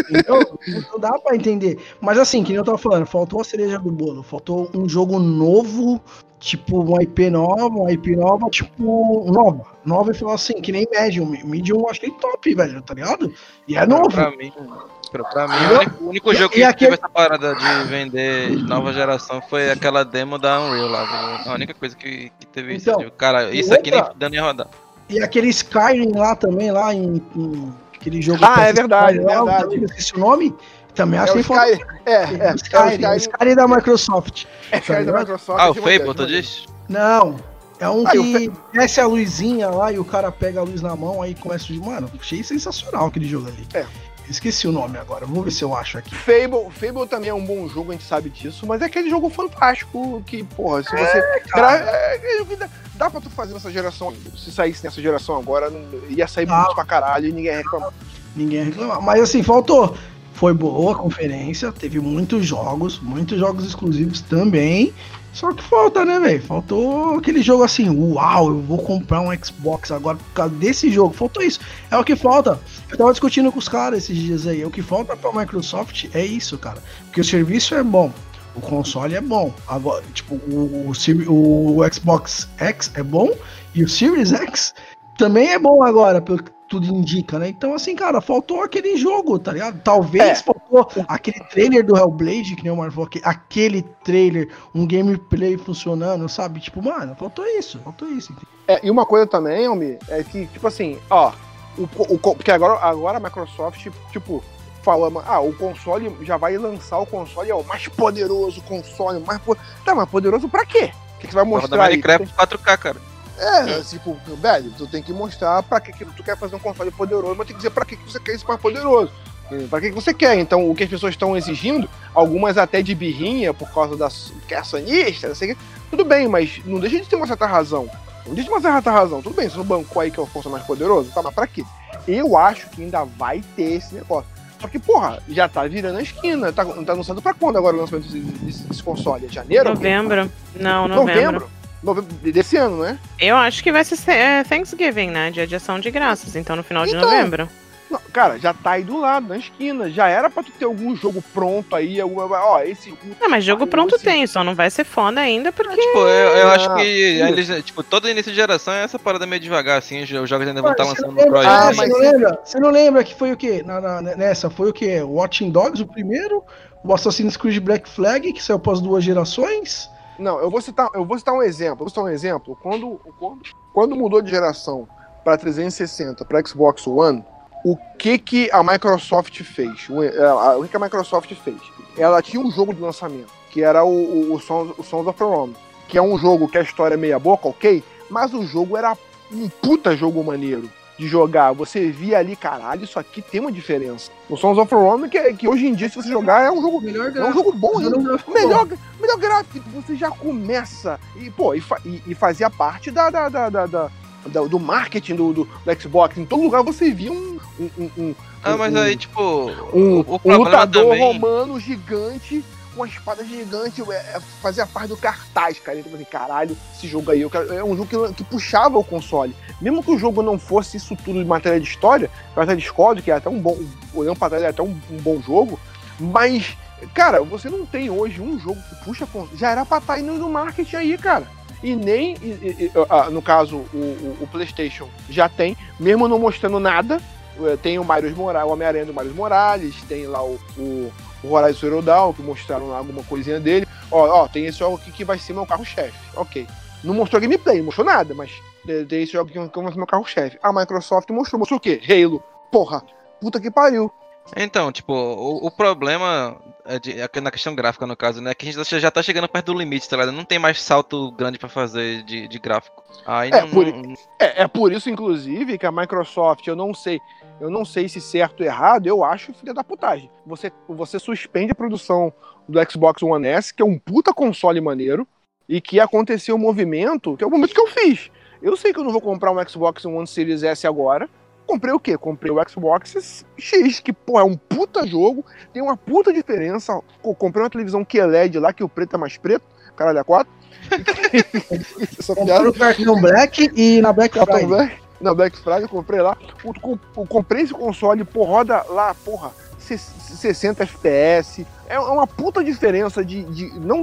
Entendeu? Não dá pra entender. Mas assim, que nem eu tava falando, faltou a cereja do bolo. Faltou um jogo novo, tipo uma IP nova, uma IP nova, tipo, nova. Nova e falar assim, que nem Medium. Medium eu achei top, velho, tá ligado? E é novo. Pra mim, pra, pra mim Entendeu? o único, único E- jogo e que aquele- teve essa parada de vender nova geração foi aquela demo da Unreal lá. viu? A única coisa que, que teve isso. Então, tipo, cara, isso aqui nem dando ia rodar. E aquele Skyrim lá também, lá em. em aquele jogo. Ah, é verdade, lá, verdade. eu esqueci o nome. Também É o achei foda. Sky. É, é, é, o Skyrim, Sky. Skyrim da Microsoft. É Sky da Microsoft. Ah, o Fable, tu diz? Não. É um Ah, e o que desce a luzinha lá e o cara pega a luz na mão, aí começa de. Mano, achei sensacional aquele jogo ali. É. Esqueci o nome agora, vou ver se eu acho aqui. Fable, Fable também é um bom jogo, a gente sabe disso, mas é aquele jogo fantástico que, porra, se você. cara. É, é, dá, dá pra tu fazer nessa geração ainda. Se saísse nessa geração agora, não- ia sair Dá. muito pra caralho e ninguém ia reclamar. Ninguém ia reclamar. Mas assim, faltou. Foi boa a conferência, teve muitos jogos, muitos jogos exclusivos também. Só que falta, né, velho? Faltou aquele jogo assim, uau, eu vou comprar um Xbox agora por causa desse jogo. Faltou isso. É o que falta. Eu tava discutindo com os caras esses dias aí. O que falta pra Microsoft é isso, cara. Porque o serviço é bom. O console é bom. Agora, tipo, o, o, o Xbox X é bom e o Series X também é bom agora, pelo tudo indica, né? Então, assim, cara, faltou aquele jogo, tá ligado? Talvez É. faltou aquele trailer do Hellblade, que nem o Marvel falou, aquele trailer, um gameplay funcionando, sabe? Tipo, mano, faltou isso, faltou isso. É, e uma coisa também, Almi, é que, tipo assim, ó, o, o, porque agora, agora a Microsoft, tipo, falando, ah, o console já vai lançar o console, é o mais poderoso console, o mais po- Tá, mas poderoso pra quê? O que, que você vai mostrar? Minecraft 4K, cara. É, tipo, velho, tu tem que mostrar pra que, que tu quer fazer um console poderoso, mas tem que dizer pra que, que você quer esse mais poderoso. Pra que, que você quer? Então, o que as pessoas estão exigindo, algumas até de birrinha, por causa da que é acionista, não sei o que, tudo bem, mas não deixa de ter uma certa razão. Não deixa de ter uma certa razão. Tudo bem, você não bancou aí que é o console mais poderoso, tá, mas pra quê? Eu acho que ainda vai ter esse negócio. Só que, porra, já tá virando a esquina. Tá, tá anunciando pra quando agora o lançamento desse, desse- desse console? É janeiro? Novembro. Não, novembro. Novembro? Novembro desse ano, né? Eu acho que vai ser é, Thanksgiving, né? Dia de ação de graças. Então, no final de Então, novembro. Não, cara, já tá aí do lado, na esquina. Já era pra tu ter algum jogo pronto aí, alguma. Ó, esse. Não, mas jogo Aí, pronto esse- tem, só não vai ser foda ainda, porque. Tipo, eu, eu acho Ah, que isso. eles, tipo, todo início de geração é essa parada meio devagar, assim, os jogos ainda vão estar você lançando no Ah, projeto. você, mas não lembra, você não lembra que foi o quê? Na, na- nessa, foi o quê? Watching Dogs, o primeiro, o Assassin's Creed Black Flag, que saiu após duas gerações. Não, eu vou citar, eu vou citar um exemplo. Vou citar um exemplo. Quando, quando, quando mudou de geração pra 360, pra Xbox One, o que que a Microsoft fez? O, que que a Microsoft fez? Ela tinha um jogo de lançamento, que era o, o, o, Sons, o Sons of Rome, que é um jogo que a história é meia boca, ok? Mas o jogo era um puta jogo maneiro de jogar. Você via ali, caralho, isso aqui tem uma diferença. O Sons of Rome, que, que hoje em dia, se você jogar, é um jogo, Melhor é um jogo bom. Melhor, Melhor, melhor gráfico, você já começa. E, pô, e, fa- e- e fazia parte da, da, da, da- da- da- do marketing do, do, do Xbox. Em todo lugar você via um, um, um, um, Ah, mas um- aí, tipo, um, um lutador também... romano gigante uma espada gigante, é, é, fazia parte do cartaz, cara. Então, assim, caralho, esse jogo aí eu é um jogo que, que puxava o console. Mesmo que o jogo não fosse isso tudo de matéria de história, matéria de Discord, que é até um bom, olhando pra trás, é até um, um bom jogo, mas, cara, você não tem hoje um jogo que puxa console. Já era pra estar indo no marketing aí, cara. E nem, e- e- ah, no caso, o, o- o PlayStation já tem, mesmo não mostrando nada, eh, tem o Mario Morales, o Homem-Aranha do Mario Morales, tem lá o, o, o Horizon Zero Dawn, que mostraram lá alguma coisinha dele. Ó, ó, tem esse jogo aqui que vai ser meu carro-chefe. Ok. Não mostrou gameplay, não mostrou nada, mas tem esse jogo aqui que vai ser meu carro-chefe. A Microsoft mostrou, mostrou o quê? Halo. Porra, puta que pariu. Então, tipo, o, o problema é de- é na questão gráfica, no caso, né? Que a gente já tá chegando perto do limite, tá ligado? Não tem mais salto grande pra fazer de, de gráfico. Aí É, não, por- não- É, é por isso, inclusive, que a Microsoft, eu não sei, eu não sei se certo ou errado, eu acho filha da putagem. Você, você suspende a produção do Xbox One S, que é um puta console maneiro, e que aconteceu um movimento, que é o momento que eu fiz. Eu sei que eu não vou comprar um Xbox One Series S agora. Comprei o quê? Comprei o Xbox X, que, pô, é um puta jogo, tem uma puta diferença. Comprei uma televisão QLED lá, que o preto é mais preto, caralho, é 4. Essa piada. Comprou Cartão Black e na Black Friday. Black, na Black Friday eu comprei lá. Comprei esse console, pô, roda lá, porra, se- 60 FPS. É uma puta diferença de. de- não,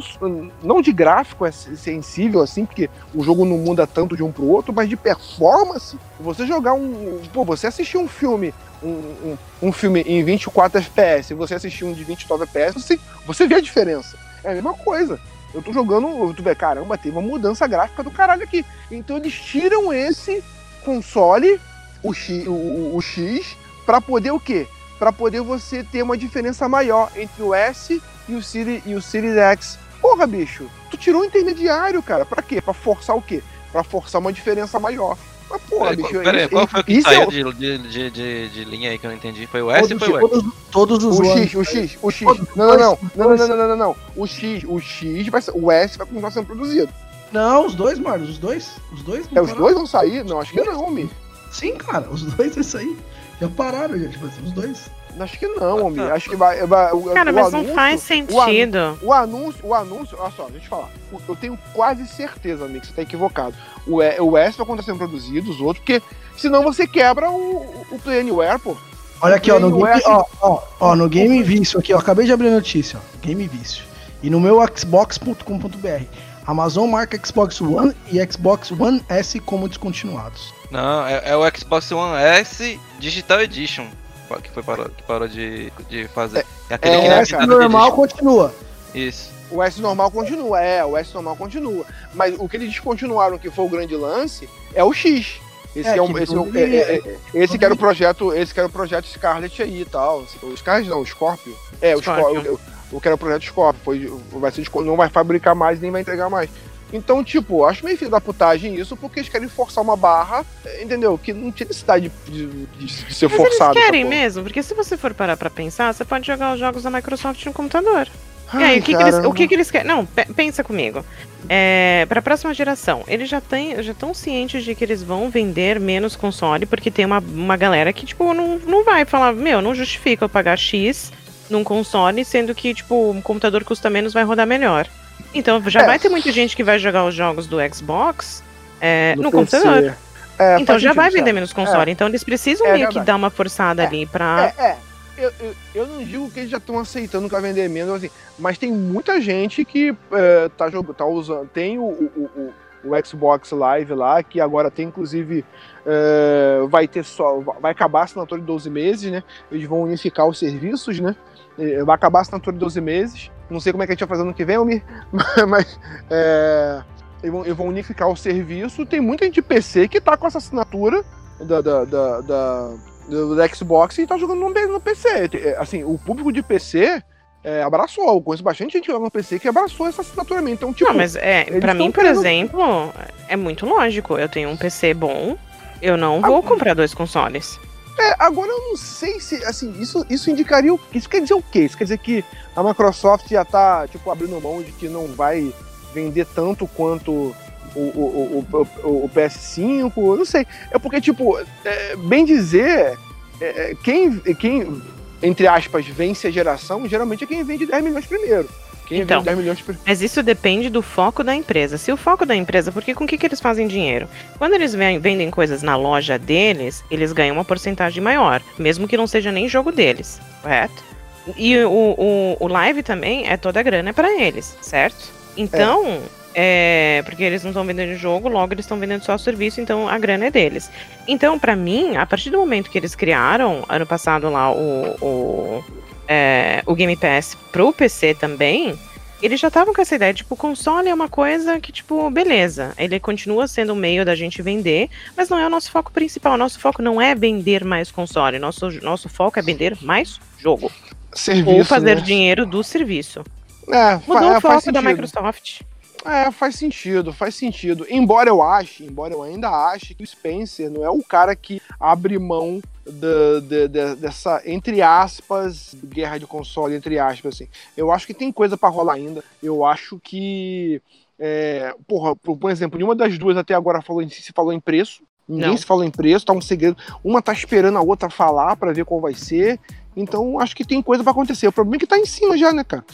não de gráfico é sensível, assim, porque o jogo não muda tanto de um pro outro, mas de performance. Você jogar um. Pô, você assistir um filme. Um, um, um filme em 24 FPS você assistir um de 29 FPS, você, você vê a diferença. É a mesma coisa. Eu tô jogando, tu vê, caramba, teve uma mudança gráfica do caralho aqui. Então eles tiram esse console, o X, o, o- o X para poder o quê? Para poder você ter uma diferença maior entre o S e o Series, e o Series X. Porra, bicho, tu tirou um intermediário, cara. Pra quê? Pra forçar o quê? Pra forçar uma diferença maior. Mas, porra, Peraí, bicho, peraí, isso- qual foi o que é saiu o- de, de, de, de, de linha aí que eu não entendi? Foi o S ou Todos, foi o X? todos, todos os O. X, o X, o X. Não, não, não. Não, não, não, não, não, não. O X, o X vai ser. O S vai continuar sendo produzido. Não, os dois, Marlos, os dois. Os dois. É, não os pararam. dois vão sair? Não, acho que não, Mi. Sim, cara, os dois é isso aí. Já pararam, já, tipo assim, os dois. Acho que não, Mi. Acho que vai. vai o, Cara, o mas não anúncio- faz o anúncio- sentido. O anúncio, o anúncio, olha só, deixa eu te falar. Eu tenho quase certeza, amigo, que você tá equivocado. O, o S vai continuar sendo produzido, os outros, porque senão você quebra o, o Play Anywhere, pô. Olha aqui, ó, no Game West- ó, ó, ó, no Game Vício aqui, ó, acabei de abrir a notícia, ó, Game Vício. E no meu xbox.com.br, Amazon marca Xbox One e Xbox One S como descontinuados. Não, é, é o Xbox One S Digital Edition que foi parou, que parou de, de fazer. É aquele é, que o é S cara. Digital normal continua. Isso. O S normal continua, é, o S normal continua. Mas o que eles descontinuaram, que foi o grande lance, é o X. Esse, É, é, um, que esse, é um- é- é- é- é- esse que era o projeto, esse que era o projeto Scarlet aí e tal. O Scarlet não, o Scorpio. É, o Scorpio. Scorpio. O, que era o projeto Scorpio. Foi, vai ser, não vai fabricar mais nem vai entregar mais. Então, tipo, acho meio filho da putagem isso, porque eles querem forçar uma barra, entendeu? Que não tinha necessidade de, de- de ser Mas forçado. eles querem mesmo, porque se você for parar pra pensar, você pode jogar os jogos da Microsoft no computador. e Ai, aí, o que, que eles, o que, que eles querem? Não, pe- pensa comigo. É, para a próxima geração, eles já têm, já estão cientes de que eles vão vender menos console, porque tem uma, uma galera que, tipo, não, não vai falar, meu, não justifica eu pagar X num console, sendo que, tipo, um computador custa menos, vai rodar melhor. Então já É. vai ter muita gente que vai jogar os jogos do Xbox é, no PC. computador. É, então já vai vender menos console. Então eles precisam É meio que dar uma forçada É. ali pra. É, é. Eu, eu, eu não digo que eles já estão aceitando que vai vender menos, assim, mas tem muita gente que é, tá, jogando, tá usando. Tem o, o, o, o Xbox Live lá, que agora tem, inclusive, é, vai ter só. Vai acabar a assinatura de 12 meses, né? Eles vão unificar os serviços, né? Vai acabar a assinatura de 12 meses. Não sei como é que a gente vai fazer no que vem, Almir, mas. É, eles, vão, eles vão unificar o serviço. Tem muita gente de PC que tá com essa assinatura da, da, da, da- do, Xbox e tá jogando no, no PC. É, Assim, o público de PC é, abraçou. Eu conheço bastante gente que joga no PC que abraçou essa assinatura mesmo. Então, tipo. não, mas é, pra mim, por querendo- exemplo, é muito lógico. Eu tenho um PC bom, eu não vou Ah, comprar dois consoles. É, agora eu não sei se, assim, isso, isso indicaria o Isso quer dizer o quê? Isso quer dizer que a Microsoft já tá, tipo, abrindo mão de que não vai vender tanto quanto o, o, o, o, o- o PS5? Eu não sei. É porque, tipo, é, bem dizer, é, é, quem, quem, entre aspas, vence a geração, geralmente é quem vende 10 milhões primeiro. Quem Então. vende 10 milhões primeiro. Mas isso depende do foco da empresa. Se o foco da empresa, porque com o que, que eles fazem dinheiro? Quando eles ven- vendem coisas na loja deles, eles ganham uma porcentagem maior, mesmo que não seja nem jogo deles, correto? E o, o, o live também é toda a grana para eles, certo? Então, é, porque eles não estão vendendo jogo, logo eles estão vendendo só o serviço, então a grana é deles. Então, pra mim, a partir do momento que eles criaram, ano passado lá, o, o, é, o Game Pass pro PC também, eles já estavam com essa ideia, tipo, o console é uma coisa que, tipo, beleza, ele continua sendo um meio da gente vender, mas não é o nosso foco principal. Nosso foco não é vender mais console, nosso, nosso foco é vender mais jogo. Serviço, ou fazer né? dinheiro do serviço. É, Mudou é, o faz foco da. Microsoft. É, faz sentido, faz sentido. Embora eu ache, embora eu ainda ache que o Spencer não é o cara que abre mão da- da- da- dessa, entre aspas, guerra de console, entre aspas, assim. Eu acho que tem coisa pra rolar ainda. Eu acho que. É, porra, por, exemplo, nenhuma das duas até agora falou em se falou em preço. Ninguém Não. se falou em preço, tá um segredo. Uma tá esperando a outra falar pra ver qual vai ser. Então, acho que tem coisa pra acontecer. O problema é que tá em cima já, né, cara?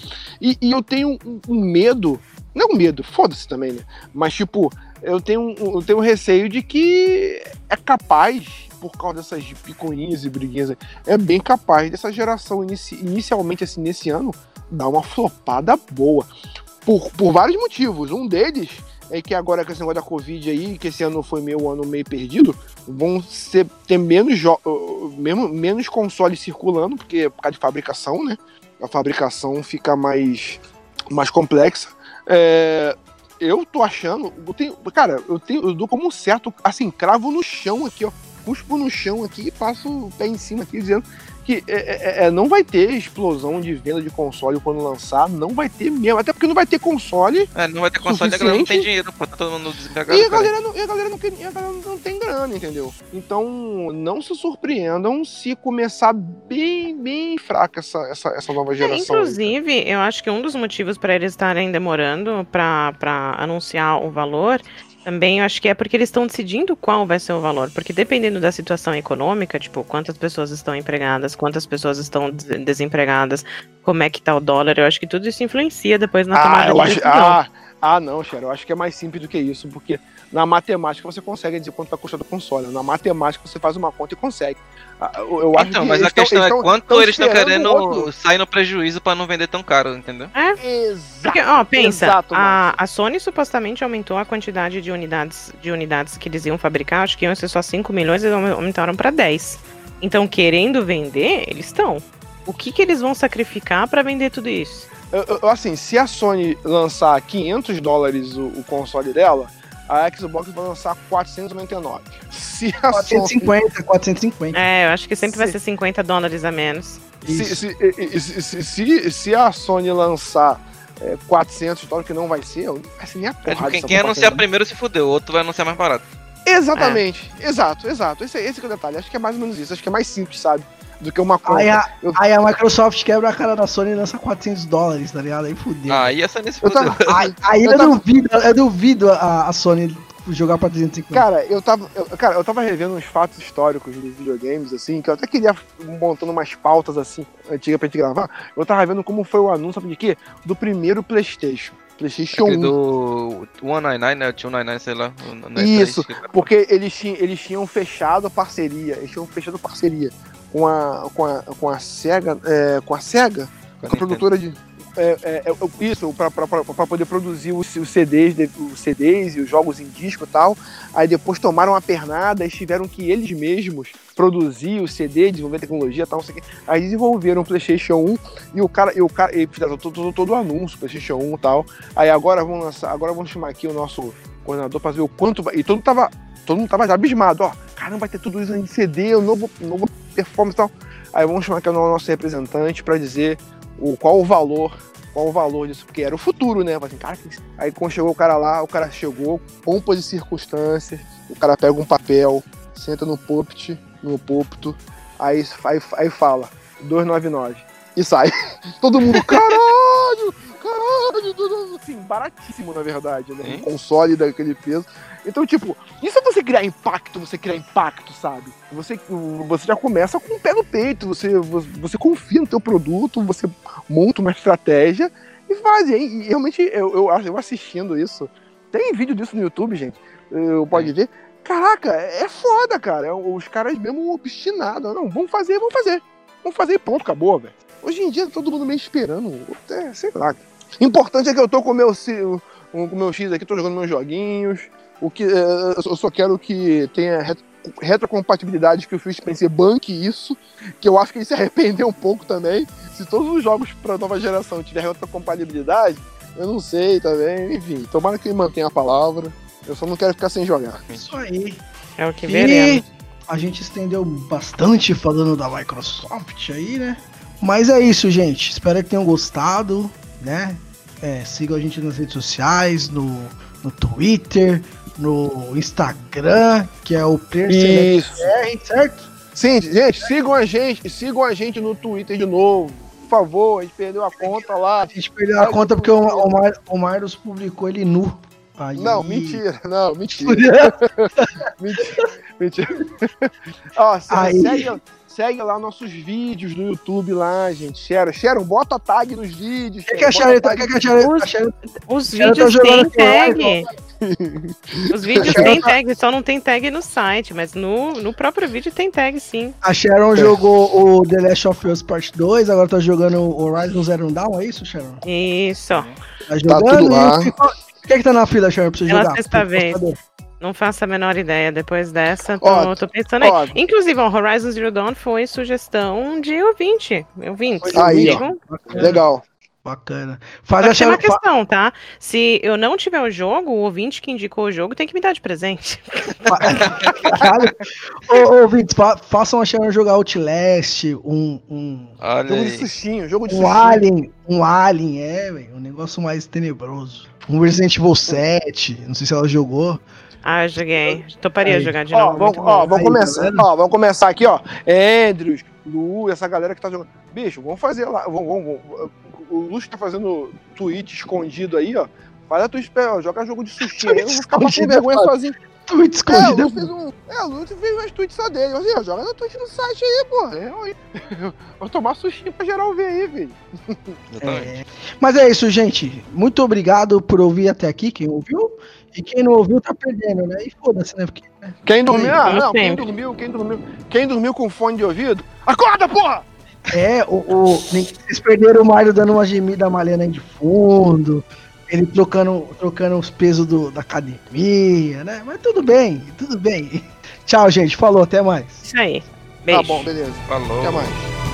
E, e eu tenho um, um medo, não medo, foda-se também, né? Mas, tipo, eu tenho, eu tenho receio de que é capaz, por causa dessas picuinhas e briguinhas, é bem capaz dessa geração inici- inicialmente, assim, nesse ano, dar uma flopada boa. Por, por vários motivos. Um deles é que agora com esse negócio da Covid aí, que esse ano foi meu ano meio perdido, vão ser, ter menos, mesmo, menos consoles circulando, porque é por causa de fabricação, né? A fabricação fica mais, mais complexa. É, eu tô achando. Eu tenho, cara, eu, tenho, eu dou como um certo, assim, cravo no chão aqui, ó. Cuspo no chão aqui e passo o pé em cima aqui, dizendo que é, é, é, não vai ter explosão de venda de console quando lançar, não vai ter mesmo. Até porque não vai ter console É, não vai ter console, a galera não tem Suficiente. dinheiro, pô, tá todo mundo desempregado. e a galera, não, e a galera não, quer- e a galera não tem grana, entendeu? Então, não se surpreendam se começar bem, bem fraca essa, essa, essa nova É, geração. aí, inclusive, eu acho que um dos motivos para eles estarem demorando para anunciar o valor também eu acho que é porque eles estão decidindo qual vai ser o valor. Porque dependendo da situação econômica, tipo, quantas pessoas estão empregadas, quantas pessoas estão des- desempregadas, como é que tá o dólar, eu acho que tudo isso influencia depois na Ah, tomada de acho, decisão. ah, ah, não, Xero, eu acho que é mais simples do que isso, porque na matemática você consegue dizer quanto vai custar do console. Na matemática você faz uma conta e consegue. Ah, Eu, eu acho Então, que mas a eles tão- questão é quanto tão eles estão querendo outro. sair no prejuízo pra não vender tão caro, entendeu? Exato. Porque, ó, pensa, exato, a, a Sony supostamente aumentou a quantidade de unidades, de unidades que eles iam fabricar, acho que iam ser só 5 milhões, eles aume- aumentaram para 10. Então, querendo vender, eles estão. O que, que eles vão sacrificar para vender tudo isso? Eu- eu- assim, se a Sony lançar 500 dólares o, o console dela, a Xbox vai lançar 499. Se a Sony 450, 450. É, eu acho que sempre vai Se- ser 50 dólares a menos. Se, se, se, se, se- se a Sony lançar é, 400 dólares, que não vai ser, vai ser nem a É, porrada. tipo, quem, quem anunciar primeiro se fudeu, o outro vai anunciar mais barato. Exatamente, exato, exato. Esse, esse que é o detalhe. Acho que é mais ou menos isso. Acho que é mais simples, sabe? Do que uma conta. Aí a, Eu- aí a Microsoft quebra a cara da Sony e lança 400 dólares, tá ligado? Aí fudeu. Ah, ia ser nesse Eu tava, Aí, aí eu eu, tava- duvido, eu duvido a, a Sony jogar pra 350. Cara, eu tava, eu, cara, eu tava revendo uns fatos históricos dos videogames, assim, que eu até queria montando umas pautas, assim, antigas pra gente gravar. Eu tava vendo como foi o anúncio, sabe de quê? Do primeiro PlayStation. PlayStation 1. Aquele do 199, né? O 299, sei lá. Isso. Porque eles tinham, eles tinham fechado parceria. Eles tinham fechado parceria com a, com a, com a SEGA. é, com a SEGA, com a produtora de. é, é, é, isso, pra poder produzir os, os CDs, os CDs e os jogos em disco e tal. Aí depois tomaram a pernada e tiveram que eles mesmos produzir o CD, desenvolver tecnologia e tal, não sei o quê. Aí desenvolveram o PlayStation 1 e o cara, e o cara, e fizeram todo, todo, todo o anúncio, PlayStation 1 e tal. Aí agora vamos lançar, agora vamos chamar aqui o nosso coordenador pra ver o quanto vai. E todo mundo tava, todo mundo tava já abismado, ó. Caramba, vai ter tudo isso em CD, o novo, novo performance e tal. Aí vamos chamar aqui o nosso representante pra dizer o, qual o valor, qual o valor disso, porque era o futuro, né? Assim, cara, que- aí quando chegou o cara lá, o cara chegou, pompas e circunstâncias, o cara pega um papel, senta no púlpito, no púlpito, aí, aí, aí fala, 299, e sai. Todo mundo, caralho, caralho, tudo, assim, baratíssimo, na verdade, né? Um console daquele peso. Então, tipo, isso é você criar impacto, você criar impacto, sabe? Você, você já começa com o pé no peito, você, você confia no teu produto, você monta uma estratégia e faz. E, e realmente, eu, eu, eu assistindo isso, tem vídeo disso no YouTube, gente, eu pode ver. Caraca, é foda, cara. É Os caras mesmo obstinados. Não, vamos fazer, vamos fazer. Vamos fazer e pronto, acabou, velho. Hoje em dia, todo mundo meio esperando. É, sei lá. Importante é que eu tô com o meu, o- com o meu X aqui, tô jogando meus joguinhos. O que, é, eu só quero que tenha ret- retrocompatibilidade, que o Phil Spencer banque isso. Que eu acho que ele se arrependeu um pouco também. Se todos os jogos pra nova geração tiverem retrocompatibilidade, eu não sei também. Enfim, tomara que ele mantenha a palavra. Eu só não quero ficar sem jogar. Isso aí. É o que E veremos. a gente estendeu bastante falando da Microsoft aí, né? Mas é isso, gente. Espero que tenham gostado, né? É, sigam a gente nas redes sociais, no, no Twitter, no Instagram, que é o Player Select Isso. BR, certo? Sim, gente, sigam a gente, sigam a gente no Twitter de novo. Por favor, a gente perdeu a conta lá. A gente perdeu a conta porque o, o, Mar, o Marlos publicou ele nu. Aí- Não, mentira, não, mentira. mentira, mentira. Ó, segue, segue lá nossos vídeos no YouTube lá, gente. Sharon, Sharon, bota a tag nos vídeos. O que, que a Sharon, tá, a que, que a Sharon, Os- a Sharon- Os Ela tá vídeos têm tag. Os vídeos têm tag, só não tem tag no site, mas no, no próprio vídeo tem tag sim. a Sharon jogou o The Last of Us Part 2, agora tá jogando o Horizon Zero Dawn, é isso, Sharon? Isso. Tá jogando tudo e lá. o que- O que, que tá na fila, Sharon, pra você Pela jogar? sexta vez. Não faço a menor ideia. Depois dessa, tô, Ó, tô pensando aí. ó. Inclusive, o Horizon Zero Dawn foi sugestão de ouvinte. Ouvinte. Aí, ó. Legal. Bacana. Faz Só a que tem uma questão, tá? Se eu não tiver o jogo, o ouvinte que indicou o jogo tem que me dar de presente. Ô, ô, ouvintes, fa- façam a Sharon jogar Outlast, um, um, Jogo de aí. sushinho, jogo de um. Alien, um Alien, é, velho, um negócio mais tenebroso. Um Resident Evil 7, não sei se ela jogou. Ah, eu joguei. Toparia Aí. jogar de Ó, novo. vamos, ó, vamos Aí, começar, galera. ó, vamos começar aqui, ó. Andrews, Lu, essa galera que tá jogando. Bicho, vamos fazer lá. Vamos, vamos, vamos. O Lúcio tá fazendo tweet escondido aí, ó. Faz a tua espera, ó, joga jogo de sushi aí. Eu vou ficar Escondido, vergonha fala. sozinho. Tweet É, o escondido. Fez um. É, o Lúcio fez umas tweets só dele. Assim, ó, joga na tweet no site aí, pô. É, ó, Vou tomar sushi pra geral ver aí, velho. Exatamente. É. Mas é isso, gente. Muito obrigado por ouvir até aqui, quem ouviu. E quem não ouviu tá perdendo, né? E foda-se, né? Porque Quem dormiu, ah, não, quem dormiu, quem dormiu. Quem dormiu com fone de ouvido, acorda, porra! É, o, o- vocês perderam o Mário dando uma gemida malhando aí de fundo, ele trocando, trocando os pesos do- da academia, né? Mas tudo bem, tudo bem. Tchau, gente. Falou, até mais. Isso aí. Beijo. Tá bom, beleza. Falou. Até mais.